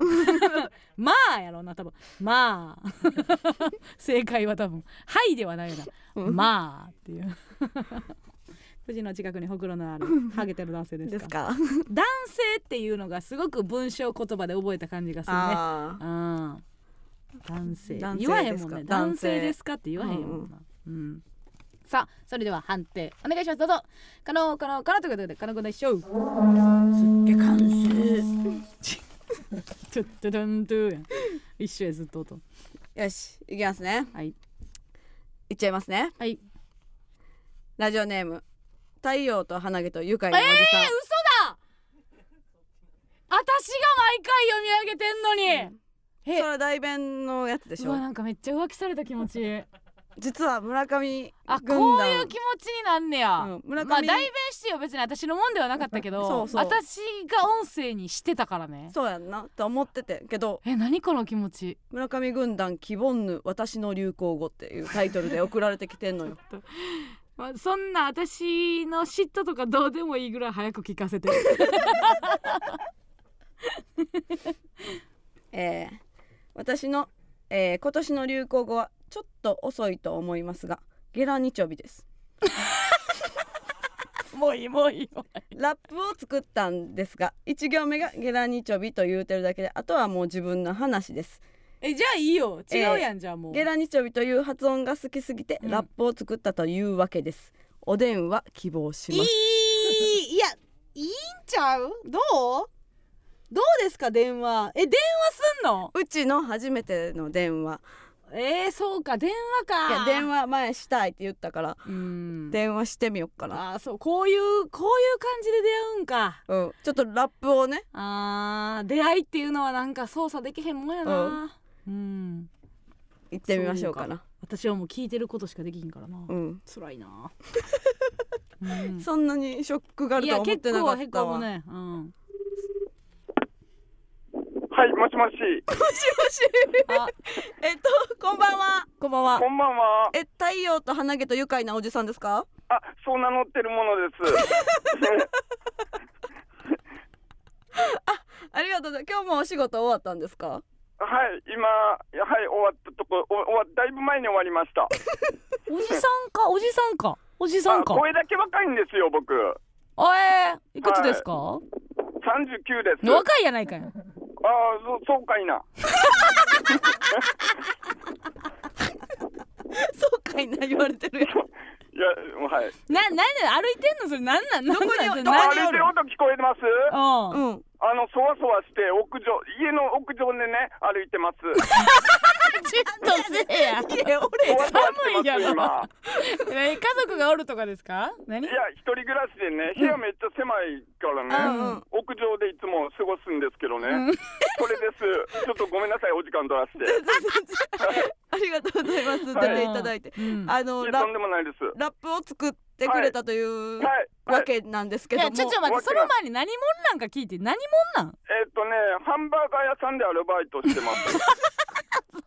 <laughs> まあやろうな多分。まあ。<laughs> 正解は多分。はいではないな、うん。まあっていう。口の近くにほくろのあるハゲてる男性ですか。ですか。男性っていうのがすごく文章言葉で覚えた感じがするね。あうん。男性。言わへんもんね。男性。ですかって言わへんもんな。うん、さあそれでは判定お願いします。どうぞ。可能可能可能ということで可能くんでしょうーえ関数ちょっとどんどん。一緒やずっと音。よしいきますね。はい。いっちゃいますね。はい。ラジオネーム太陽と花毛と愉快なおじさん、えー、嘘だ。私が毎回読み上げてんのに、えそれ大弁のやつでしょ。うわなんかめっちゃ浮気された気持ち実は村上あ軍こう団いう気持ちになんねや、うん村上。まあ代弁してよ別に私のもんではなかったけどそうそう。私が音声にしてたからね。そうやんな。と思っててけど。え何この気持ち？村上軍団希望ぬ私の流行語っていうタイトルで送られてきてんのよ。<laughs> まあ、そんな私の嫉妬とかどうでもいいぐらい早く聞かせて。<laughs> えー、私の、えー今年の流行語はちょっと遅いと思いますがゲラニチョビです。<laughs> もういいもういいもうラップを作ったんですが1行目がゲラニチョビと言うてるだけであとはもう自分の話です。えじゃあいいよ。違うやん、じゃあもう。ゲラニチョビという発音が好きすぎてうん。ラップを作ったというわけです、おでんは希望しいますいいやいいんちゃう？どう？どうですか電話？え電話すんの？うちの初めての電話えー、そうか。電話か。いや電話前したいって言ったから。うん。電話してみよっかな、あーそう。こういうこういう感じで出会うんか。うん、ちょっとラップをね。あー出会いっていうのはなんか操作できへんもんやな。うん。行ってみましょうかな。私はもう聞いてることしかできひんからな、うん。辛いな、<laughs> うん。そんなにショックがあるいやとは思ってな結構へかったわ、こむね、うん、はい、もしもし。あえっとこんばんはこんばんはこんばんは。え太陽と花毛と愉快なおじさんですか？あ、そう名乗ってるものです。<laughs> ありがとうございます今日もお仕事終わったんですか？はい、今、はい、終わったとこ、お終わだいぶ前に終わりました。おじさんか？おじさんか？おじさあんか？声だけ若いんですよ、僕。あえー、いくつですか、39です。若いやないかいああ、そそうかいな。<laughs> そうかいな言われてるやん。いや、はい。な、なんで歩いてんの？それなんなん？なんなん？それあ何歩いてる音聞こえてます？うん。うんあの、そわそわして、屋上、家の屋上でね、歩いてます。ちょっとせえやいや俺寒いやろ今。え家族がおるとかですか？何？いや、一人暮らしでね、部屋めっちゃ狭いからね、うんうん屋上でいつも過ごすんですけどね、うんそれです。ちょっとごめんなさい、お時間取らせて。い <laughs> ありがとうございます出はいていただいてうんや、あのラとんでもないです。ラップを作ってくれたというはい。はい、わけなんですけいども。やちょちょ待ってその前に何者なんか聞いて何者なん？えっとね、ハンバーガー屋さんでアルバイトしてます。<laughs>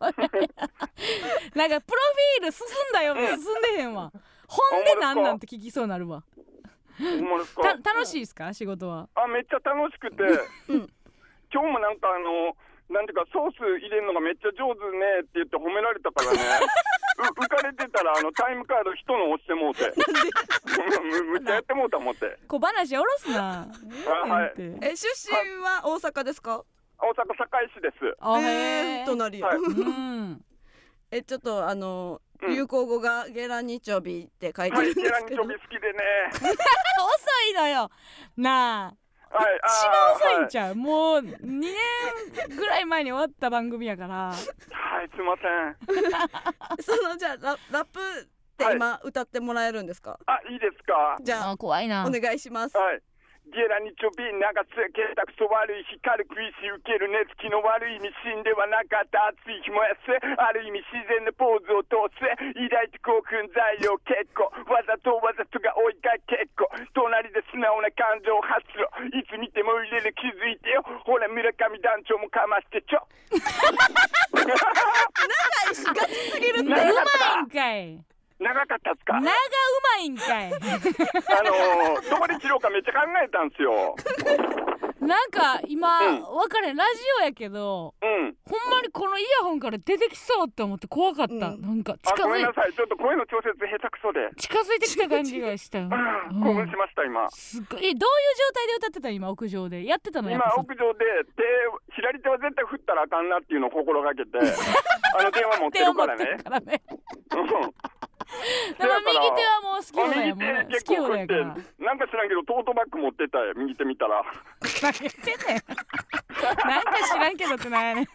なんかプロフィール進んだよ。うん。進んでへんわ。ほんでなんなんて聞きそうなるわ。楽しいですか？仕事は。あ、めっちゃ楽しくて、うん。今日もなんかあの、なんていうか、ソース入れるのがめっちゃ上手ねって言って褒められたからね、う <laughs> 浮かれてたら、あの、タイムカード人の押してもうて、むむっちゃやってもうた思って。小話下ろすな。あはい。ええ出身は大阪ですか？大阪堺市です。あえへー。ー隣や。はい。うん。<laughs> えちょっとあのうん。流行語がゲラニチョビって書いてはい、るんでゲラすけど。ニチョビ好きでね。<laughs> 遅いのよ。なあ。はい、一番遅いんちゃゃう、もう2年ぐらい前に終わった番組やから。はい、すいません。<laughs> そのじゃあララップって今歌ってもらえるんですか、あ、いいですか？じゃああ怖いな。お願いします。はい。ゲラニチョビ長つけたくそ悪い光る食いし受ける寝つきの悪い意味死んではなかった熱い日燃やせある意味自然のポーズを通せ抱いて興奮材料結構わざとわざとが多いか結構隣で素直な感情発露いつ見ても入れる気づいてよほら村上団長もかましてちょ。ガチすぎるって。うまいんかい長かったっすか？長うまいんかい。あのー、どこで切ろうかめっちゃ考えたんすよ。なんか今、うん。わかれんラジオやけどうん。ほんまにこのイヤホンから出てきそうって思って怖かった、うん。なんかあ近づいごめんなさい。ちょっと声の調節下手くそで。近づいてきた感じがしたよ、うん。興奮しました今。すっごい。えどういう状態で歌ってた今屋上で。やってたの今屋上で手左手は絶対振ったらあかんなっていうのを心がけて <laughs> あの電話持ってるからね。手を持ってるからね。うん <laughs> でも右手はもう好きあやもんね右手好きよ結構振ってなんか知らんけどトートバッグ持ってたよ。右手見たら。何言ってんねんなんか知らんけどってなんやねん。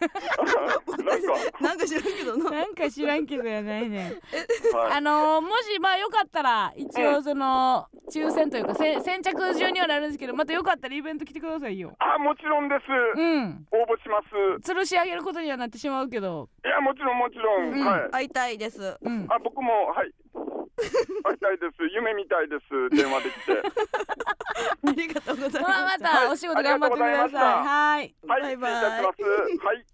なんか、なんか知らんけどな。なんか知らんけどやないねん。はい。あのーもしまあよかったら一応その抽選というかせ先着順にはなるんですけどまたよかったらイベント来てくださいよ。あもちろんです。うん。応募します。吊るし上げることにはなってしまうけど。いやもちろんもちろん、うん。はい。会いたいです。うん。あ僕もはい会いたいです。夢みたいです。電話できて。<laughs> ありがとうございままあすまたお仕事頑張ってください。はい。バイバイ。はい。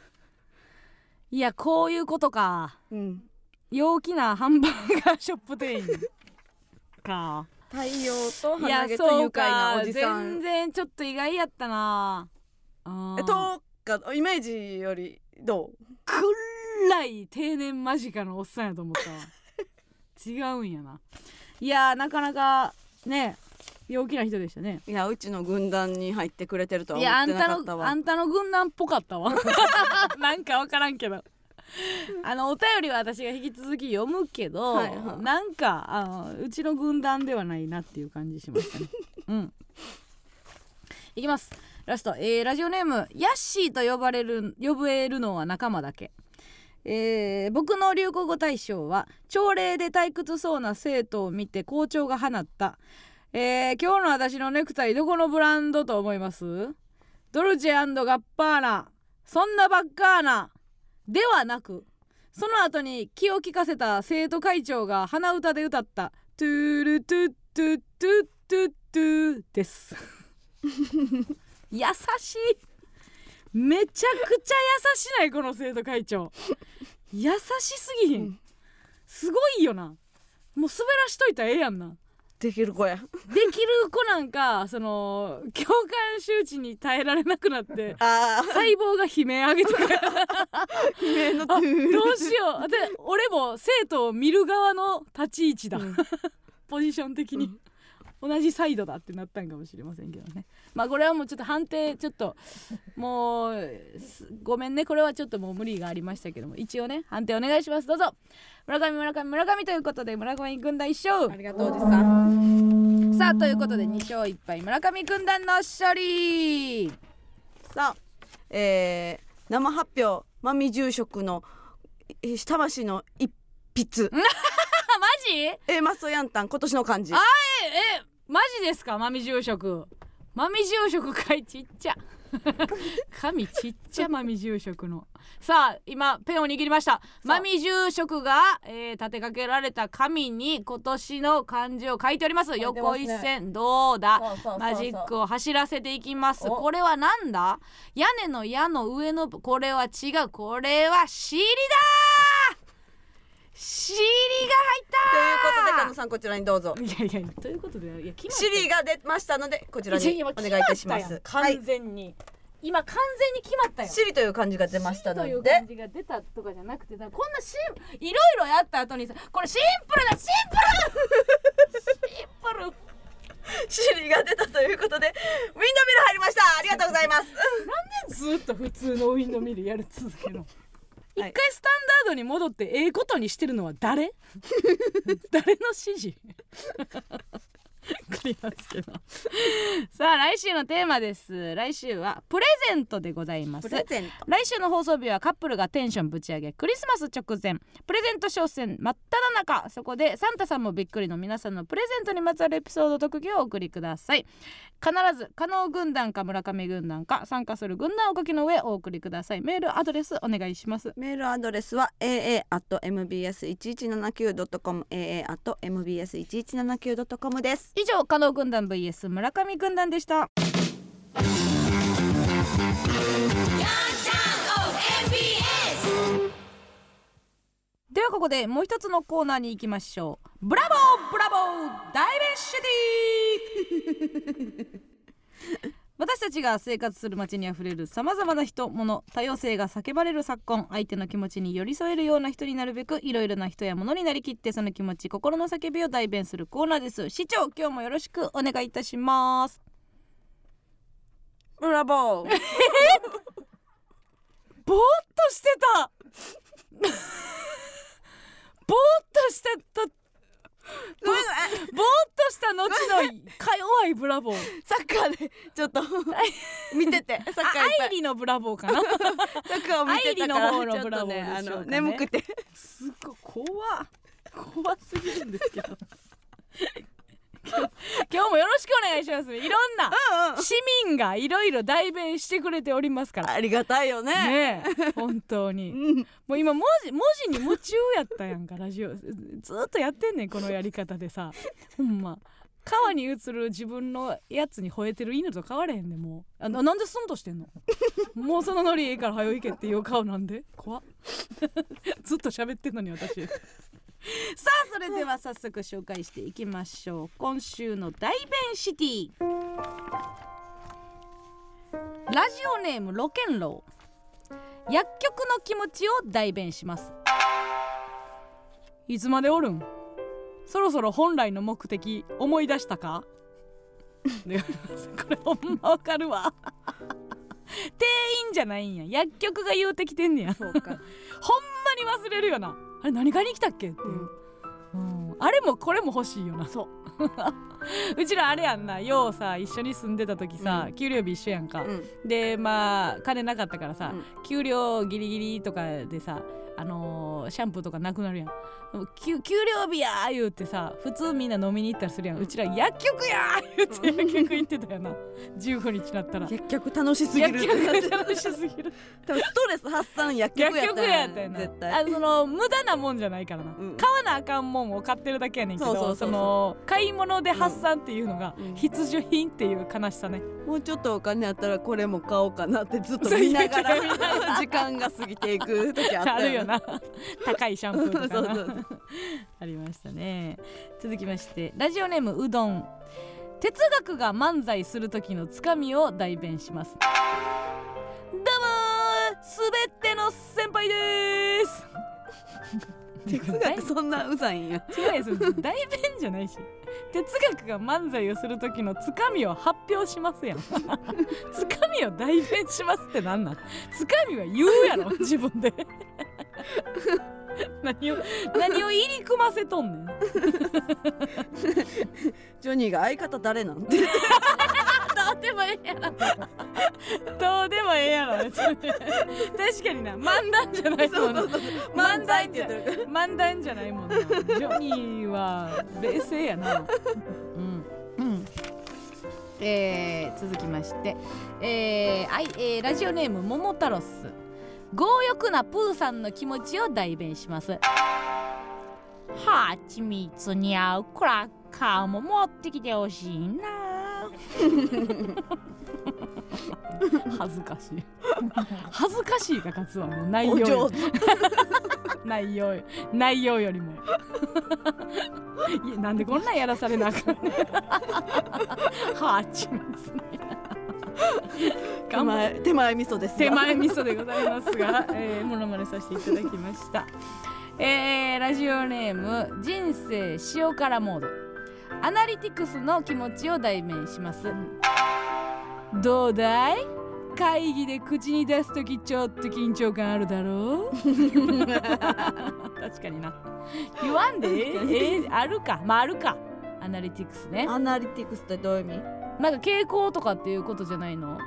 <sighs> いやこういうことか。うん。陽気なハンバーガーショップ店員。<laughs> か。太陽といや鼻毛とそう愉快なかおじさ全ん然ちょっと意外やったな。あえとかイメージよりどう？暗い定年間近のおっさんやと思ったわ。<laughs> 違うんやな。いやーなかなかね陽気な人でしたね。いやうちの軍団に入ってくれてるとはいやあ思ってんたのなかったわ。あんたの軍団っぽかったわ。<laughs> なんかわからんけど。あのお便りは私が引き続き読むけど、はいはい。なんかあのうちの軍団ではないなっていう感じしましたね。<laughs> うん。いきます。ラスト、えーラジオネームヤッシーと呼ばれる呼べるのは仲間だけえー僕の流行語大賞は朝礼で退屈そうな生徒を見て校長が放った、えー今日の私のネクタイどこのブランドと思います？ドルチェガッパーナ。そんなばっかーなではなくその後に気を利かせた生徒会長が鼻歌で歌った「トゥルトゥトゥトゥトゥトゥ」です。<laughs> 優しいめちゃくちゃ優しないこの生徒会長。優しすぎひん、うん。すごいよな。もう滑らしといたらええやんな。できる子や。できる子なんかその共感周知に耐えられなくなってあ細胞が悲鳴上げてる。あ悲鳴のどうしよう。で俺も生徒を見る側の立ち位置だ、うん。ポジション的に、同じサイドだってなったんかもしれませんけどね。まあこれはもうちょっと判定ちょっともうすごめんねこれはちょっともう無理がありましたけども一応ね判定お願いします。どうぞ。村上村上村上ということで村上軍団一勝。ありがとうおじさんさあということで2勝1敗。村上軍団の勝利。さあえー、生発表マミ住職のえー魂の一筆。あ <laughs> マジ？ええー、マストヤンタン今年の漢字。あえマジですか？マミ住職マミ住職かいちっちゃ。<laughs> 神ちっちゃマミ住職の。さあ今ペンを握りました。うマミ住職が、えー立てかけられた紙に今年の漢字を書いております。書いて横一線どうだ？マジックを走らせていきます。お。これはなんだ？屋根の矢の上のこれは違う。これは尻だ尻が入ったということで加野さんこちらにどうぞ。いやいやということでいやシリが出ましたのでこちらに今お願いいたします。完全に、今完全に決まったよ。シリという漢字が出ましたのというで感じが出たとかじゃなくてだこんなシンいろいろやった後にさこれシンプルだシンプル。シンプルシリが出たということでウィンドミル入りました。ありがとうございます。ずっと普通のウィンドミルやる続けるの？一回スタンダードに戻ってええことにしてるのは誰？<laughs> 誰の指示？<laughs> わかります。けどさあ来週のテーマです。来週はプレゼントでございます。プレゼント。来週の放送日はカップルがテンションぶち上げクリスマス直前。プレゼント商戦真っ只中。そこでサンタさんもびっくりの皆さんのプレゼントにまつわるエピソード特技をお送りください。必ず加納軍団か村上軍団か参加する軍団をお書きの上お送りください。メールアドレスお願いします。メールアドレスは aa.mbs1179.com aa.mbs1179.com です以上加納軍団 vs 村上軍団でした。ではここでもう一つのコーナーに行きましょう。ブラボーブラボーダイベンシティ私たちが生活する街にあふれるさまざまな人物多様性が叫ばれる昨今相手の気持ちに寄り添えるような人になるべくいろいろな人や物になりきってその気持ち心の叫びを代弁するコーナーです。市長今日もよろしくお願いいたします。ブラボー。<laughs> ぼーっとしてた。<laughs> ぼーっとしてた <laughs> ぼぼーっとした後のか弱いブラボー。サッカーでちょっと <laughs> 見ててサッカーアイリのブラボーかな。サッカーを見てたからの方のブラボーね。眠くて。すっごい怖怖すぎるんですけど <laughs> 今日もよろしくお願いします。いろんな市民がいろいろ代弁してくれておりますから。ありがたいよね。<laughs> 本当に。うん。もう今文字文字に夢中やったやんかラジオ。ずずっとやってんねんこのやり方でさ。<laughs> ほんま。川に映る自分のやつに吠えてる犬と変われへんねんもう。あななんでスンとしてんの？もうそのノリいいから早いけっていう顔なんで。怖っ。ずっと喋ってんのに私 <laughs> さあそれでは早速紹介していきましょう。今週の大弁シティ。ラジオネームロケンロウ薬局の気持ちを代弁します。いつまでおるん？そろそろ本来の目的思い出したか？で <laughs> これほんまわかるわ。<laughs> 店員じゃないんや。薬局が言うてきてんねや。ほんそうか。まに忘れるよなあれ何買いに来たっけっていう、うん。あれもこれも欲しいよな。そう。<laughs> うちらあれやんな。ようさ一緒に住んでた時さ、うん。給料日一緒やんか、うん。でまあ金なかったからさ、うん。給料ギリギリとかでさあのーシャンプーとかなくなるやん給給料日やー言うてさ普通みんな飲みに行ったりするやん。うちら薬局やー言って薬局行ってたよな。15日になったら。薬局楽しすぎる薬局楽しすぎる。多分ストレス発散薬局やったやったよな。絶対。あのその無駄なもんじゃないからな、うん。買わなあかんもんを買ってるだけやねんけどその買い物で発散っていうのがうん。必需品っていう悲しさね、もうちょっとお金あったらこれも買おうかなってずっと見ながら <laughs> 時間が過ぎていく時あったあるよな。高いシャンプーとかな。<laughs> そうそうそう <laughs> ありましたね。続きましてラジオネームうどん。哲学が漫才する時のつかみを代弁します。どうもーすべての先輩です。哲学そんなうざいんや。違うよそれ代弁じゃないし。哲学が漫才をする時のつかみを発表しますやん。<laughs> つかみを代弁しますってなんなん？つかみは言うやろ自分で <laughs> 何を何を入り組ませとんねん。<laughs> ジョニーが相方誰なんて。<laughs> どうでもええやろ。どうでもええやろ別に。確かにな。漫談じゃないもんな。漫才って言ってる。から漫談じゃないもんな。ジョニーは冷静やな。うん。うん。えー、続きまして。えー、あいえーラジオネーム桃太郎ス強欲なプーさんの気持ちを代弁します。はちみつに合うクラッカーも持ってきてほしいな。恥ずかしい。恥ずかしいが勝つわもう内容内容内容よりも。いやなんでこんなんやらされなあかんねん。はちみつに手前手前味噌です手前味噌でございますが、<laughs> えー、モノマネさせていただきました、えー、ラジオネーム人生塩辛モード。アナリティクスの気持ちを代弁します。どうだい？会議で口に出す時ちょっと緊張感あるだろう？<laughs> 確かにな。言わんでええええあるかまああるか。アナリティクスね。アナリティクスってどういう意味？なんか傾向とかっていうことじゃないの？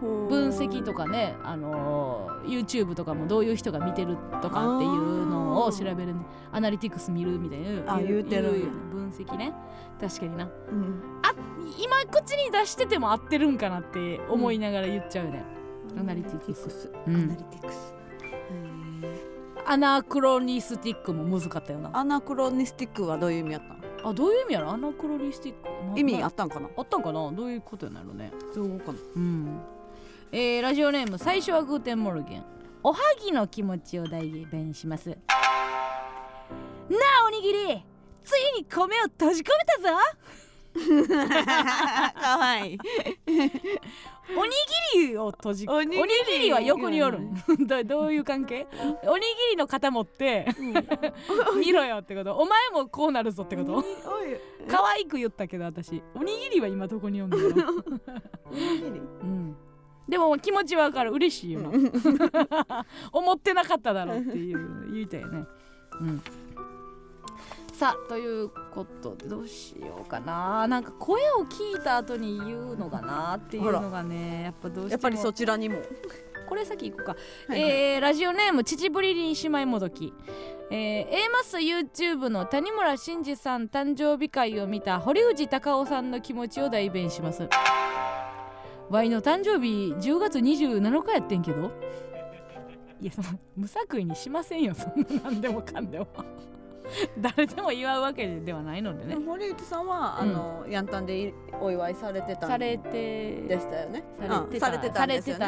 分析とかね、あのー YouTube とかもどういう人が見てるとかっていうのを調べる、ね、アナリティクス見るみたいなあ言うてる分析ね。確かにな。うん。あ今口に出してても合ってるんかなって思いながら言っちゃうね、アナリティクスうん。アナリティクスアナクロニスティックも難かったよな。アナクロニスティックはどういう意味やったの？あどういう意味やろ？アナクロニスティック。な意味なあったんかな？あったんかな？どういうことになるね？どうかなうん。えー、ラジオネーム最初はグーテンモルゲン。おはぎの気持ちを代弁します。なあおにぎり。ついに米を閉じ込めたぞ。<laughs> かわいい <laughs> おにぎりを閉じおにぎり。おにぎりは横におる。ん。<laughs> どどういう関係？おにぎりの肩持って見ろよってこと。お前もこうなるぞってこと。可愛く言ったけど私。おにぎりは今どこにおんのよ、おにぎり。うん、でも気持ちわかる。嬉しいよな。<laughs> 思ってなかっただろうっていう言いたいよね。うんさあということでどうしようかな。なんか声を聞いた後に言うのかなっていうのがねやっぱどうしても。やっぱりそちらにも。これ先行こうか、はいえーラジオネーム秩父リリー姉妹もどき、えー、A マス YouTube の谷村新司さん誕生日会を見た堀内孝雄さんの気持ちを代弁します。ワイの誕生日10月27日やってんけど。いやその無作為にしませんよ。そんな何でもかんでも <laughs> 誰でも祝うわけではないのでね。堀内さんはあのヤンタンでいお祝いされてたされてでしたよね？されてた,、うんですよ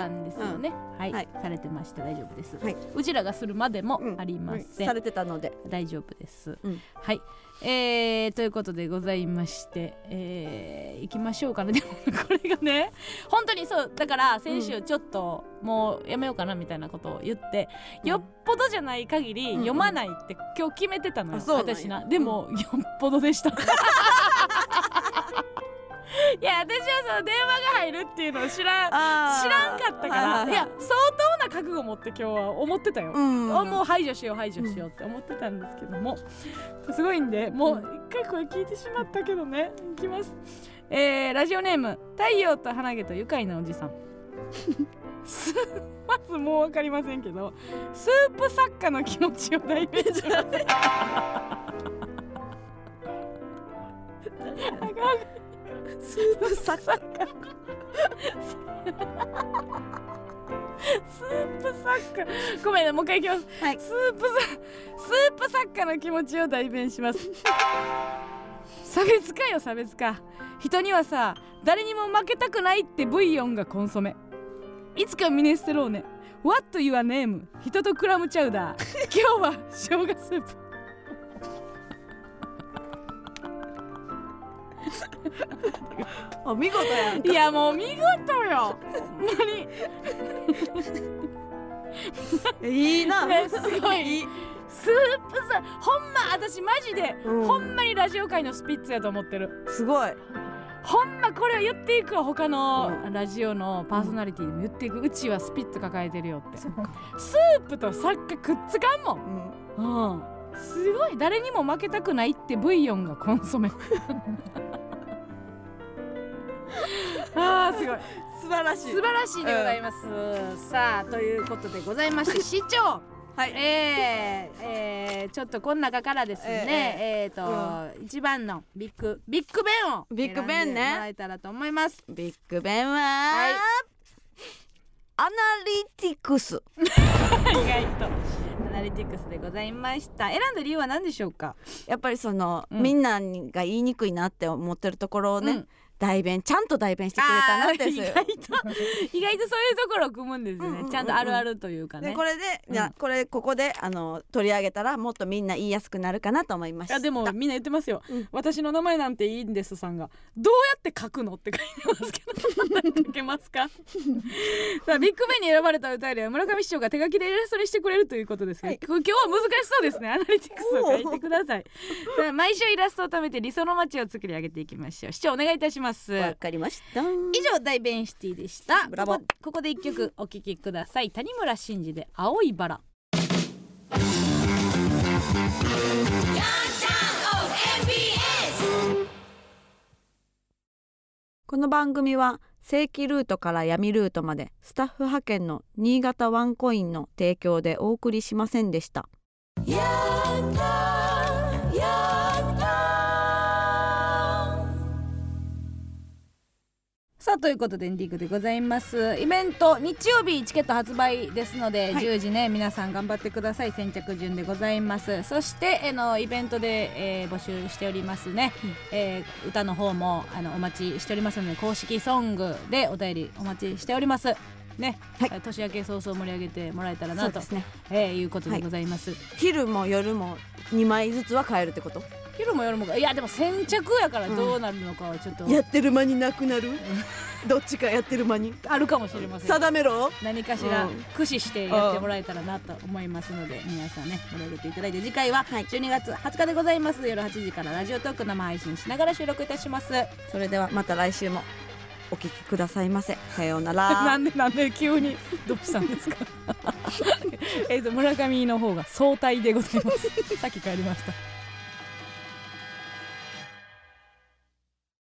ね。はい、はい。されてました。大丈夫です、はい。うちらがするまでもうん。ありません、されてたので。大丈夫です、うん。はいえー、ということでございましてえー、行きましょうかね。でもこれがね本当にそうだから先週ちょっともうやめようかなみたいなことを言って、うん。よっぽどじゃない限りうん読まないって今日決めてたのよ、あそうなんや。私な。でも、よっぽどでした <laughs> いや私はその電話が入るっていうのを知ら知らんかったから、はいはいはい。いや相当な覚悟持って今日は思ってたよ、うん。あもう排除しよう排除しようって思ってたんですけども、すごいんでもう一回これ聞いてしまったけどね。いきます。えー、ラジオネーム太陽と花毛と愉快なおじさん。すまずもう分かりませんけどスープ作家の気持ちを代弁します <laughs> スープサ作家スー。プ作家ごめんねもう一回いきます、はい。スープさスープ作家の気持ちを代弁します。差別かよ差別か人にはさ誰にも負けたくないってブイヨンがコンソメ。いつかミネステローネ。What your name 人とクラムチャウダー今日は生姜スープ <laughs> あ見事やんか。いやもう見事よ。ほんまにいいな。ねすごい。いスープさほんま私マジで、うん。ほんまにラジオ界のスピッツやと思ってる。すごい。ほんまこれは言っていくわ他のうん。ラジオのパーソナリティにも言っていく。うちはスピッツ抱えてるよって。スープと作家くっつかんもん。うん。うんすごい。誰にも負けたくないってブイヨンがコンソメ。<laughs> あーすごい。素晴らしい。素晴らしいでございます、さあということでございまして市長。はい。えーえーちょっとこの中からですねえー、と、一番のビッグビッグベンをビッグベンね。もらえたらと思います。ビッグベンは、はい。アナリティクス。<laughs> 意外とリティクスでございました。選んだ理由は何でしょうか？やっぱりその、うん。みんなが言いにくいなって思ってるところをね、うん代弁ちゃんと代弁してくれたなって意外と意外とそういうところを組むんですね、ちゃんとあるあるというかね。でこれで、いやこれここであの取り上げたらもっとみんな言いやすくなるかなと思いました。いやでもみんな言ってますよ、うん。私の名前なんていいんです。さんが。どうやって書くのって書いてますけど。何書けますか？<laughs> さあビッグベンに選ばれた歌よりは村上市長が手書きでイラストにしてくれるということですけど、はい。これ今日は難しそうですね。アナリティクスを書いてください。さあ毎週イラストを貯めて理想の街を作り上げていきましょう。市長お願いいたしますわかりました。以上大弁シティでした。ブラボー。ここここで一曲お聴きください。谷村新司で青いバラ。この番組は正規ルートから闇ルートまでスタッフ派遣の新潟ワンコインの提供でお送りしませんでしたさあということでエンディングでございます。イベント日曜日チケット発売ですので、はい。10時ね皆さん頑張ってください。先着順でございます。そしてえのイベントで、えー募集しておりますね、えー歌の方もあのお待ちしておりますので公式ソングでお便りお待ちしております。ね、はい。年明け早々盛り上げてもらえたらなとね。えーいうことでございます、昼も夜も2枚ずつは買えるってこと？昼も夜もいやでも先着やからどうなるのかはちょっと、やってる間になくなる？<laughs> どっちかやってる間に？あるかもしれません。定めろ？何かしらうん。駆使してやってもらえたらなと思いますので皆さんね盛り上げていただいて次回ははい。12月20日でございます。夜8時からラジオトーク生配信しながら収録いたします。それではまた来週もお聞きくださいませ。さような <laughs> ならんでなんで急に？どうしたんですか？<laughs> えっと村上の方が相対でございます。さっき帰りました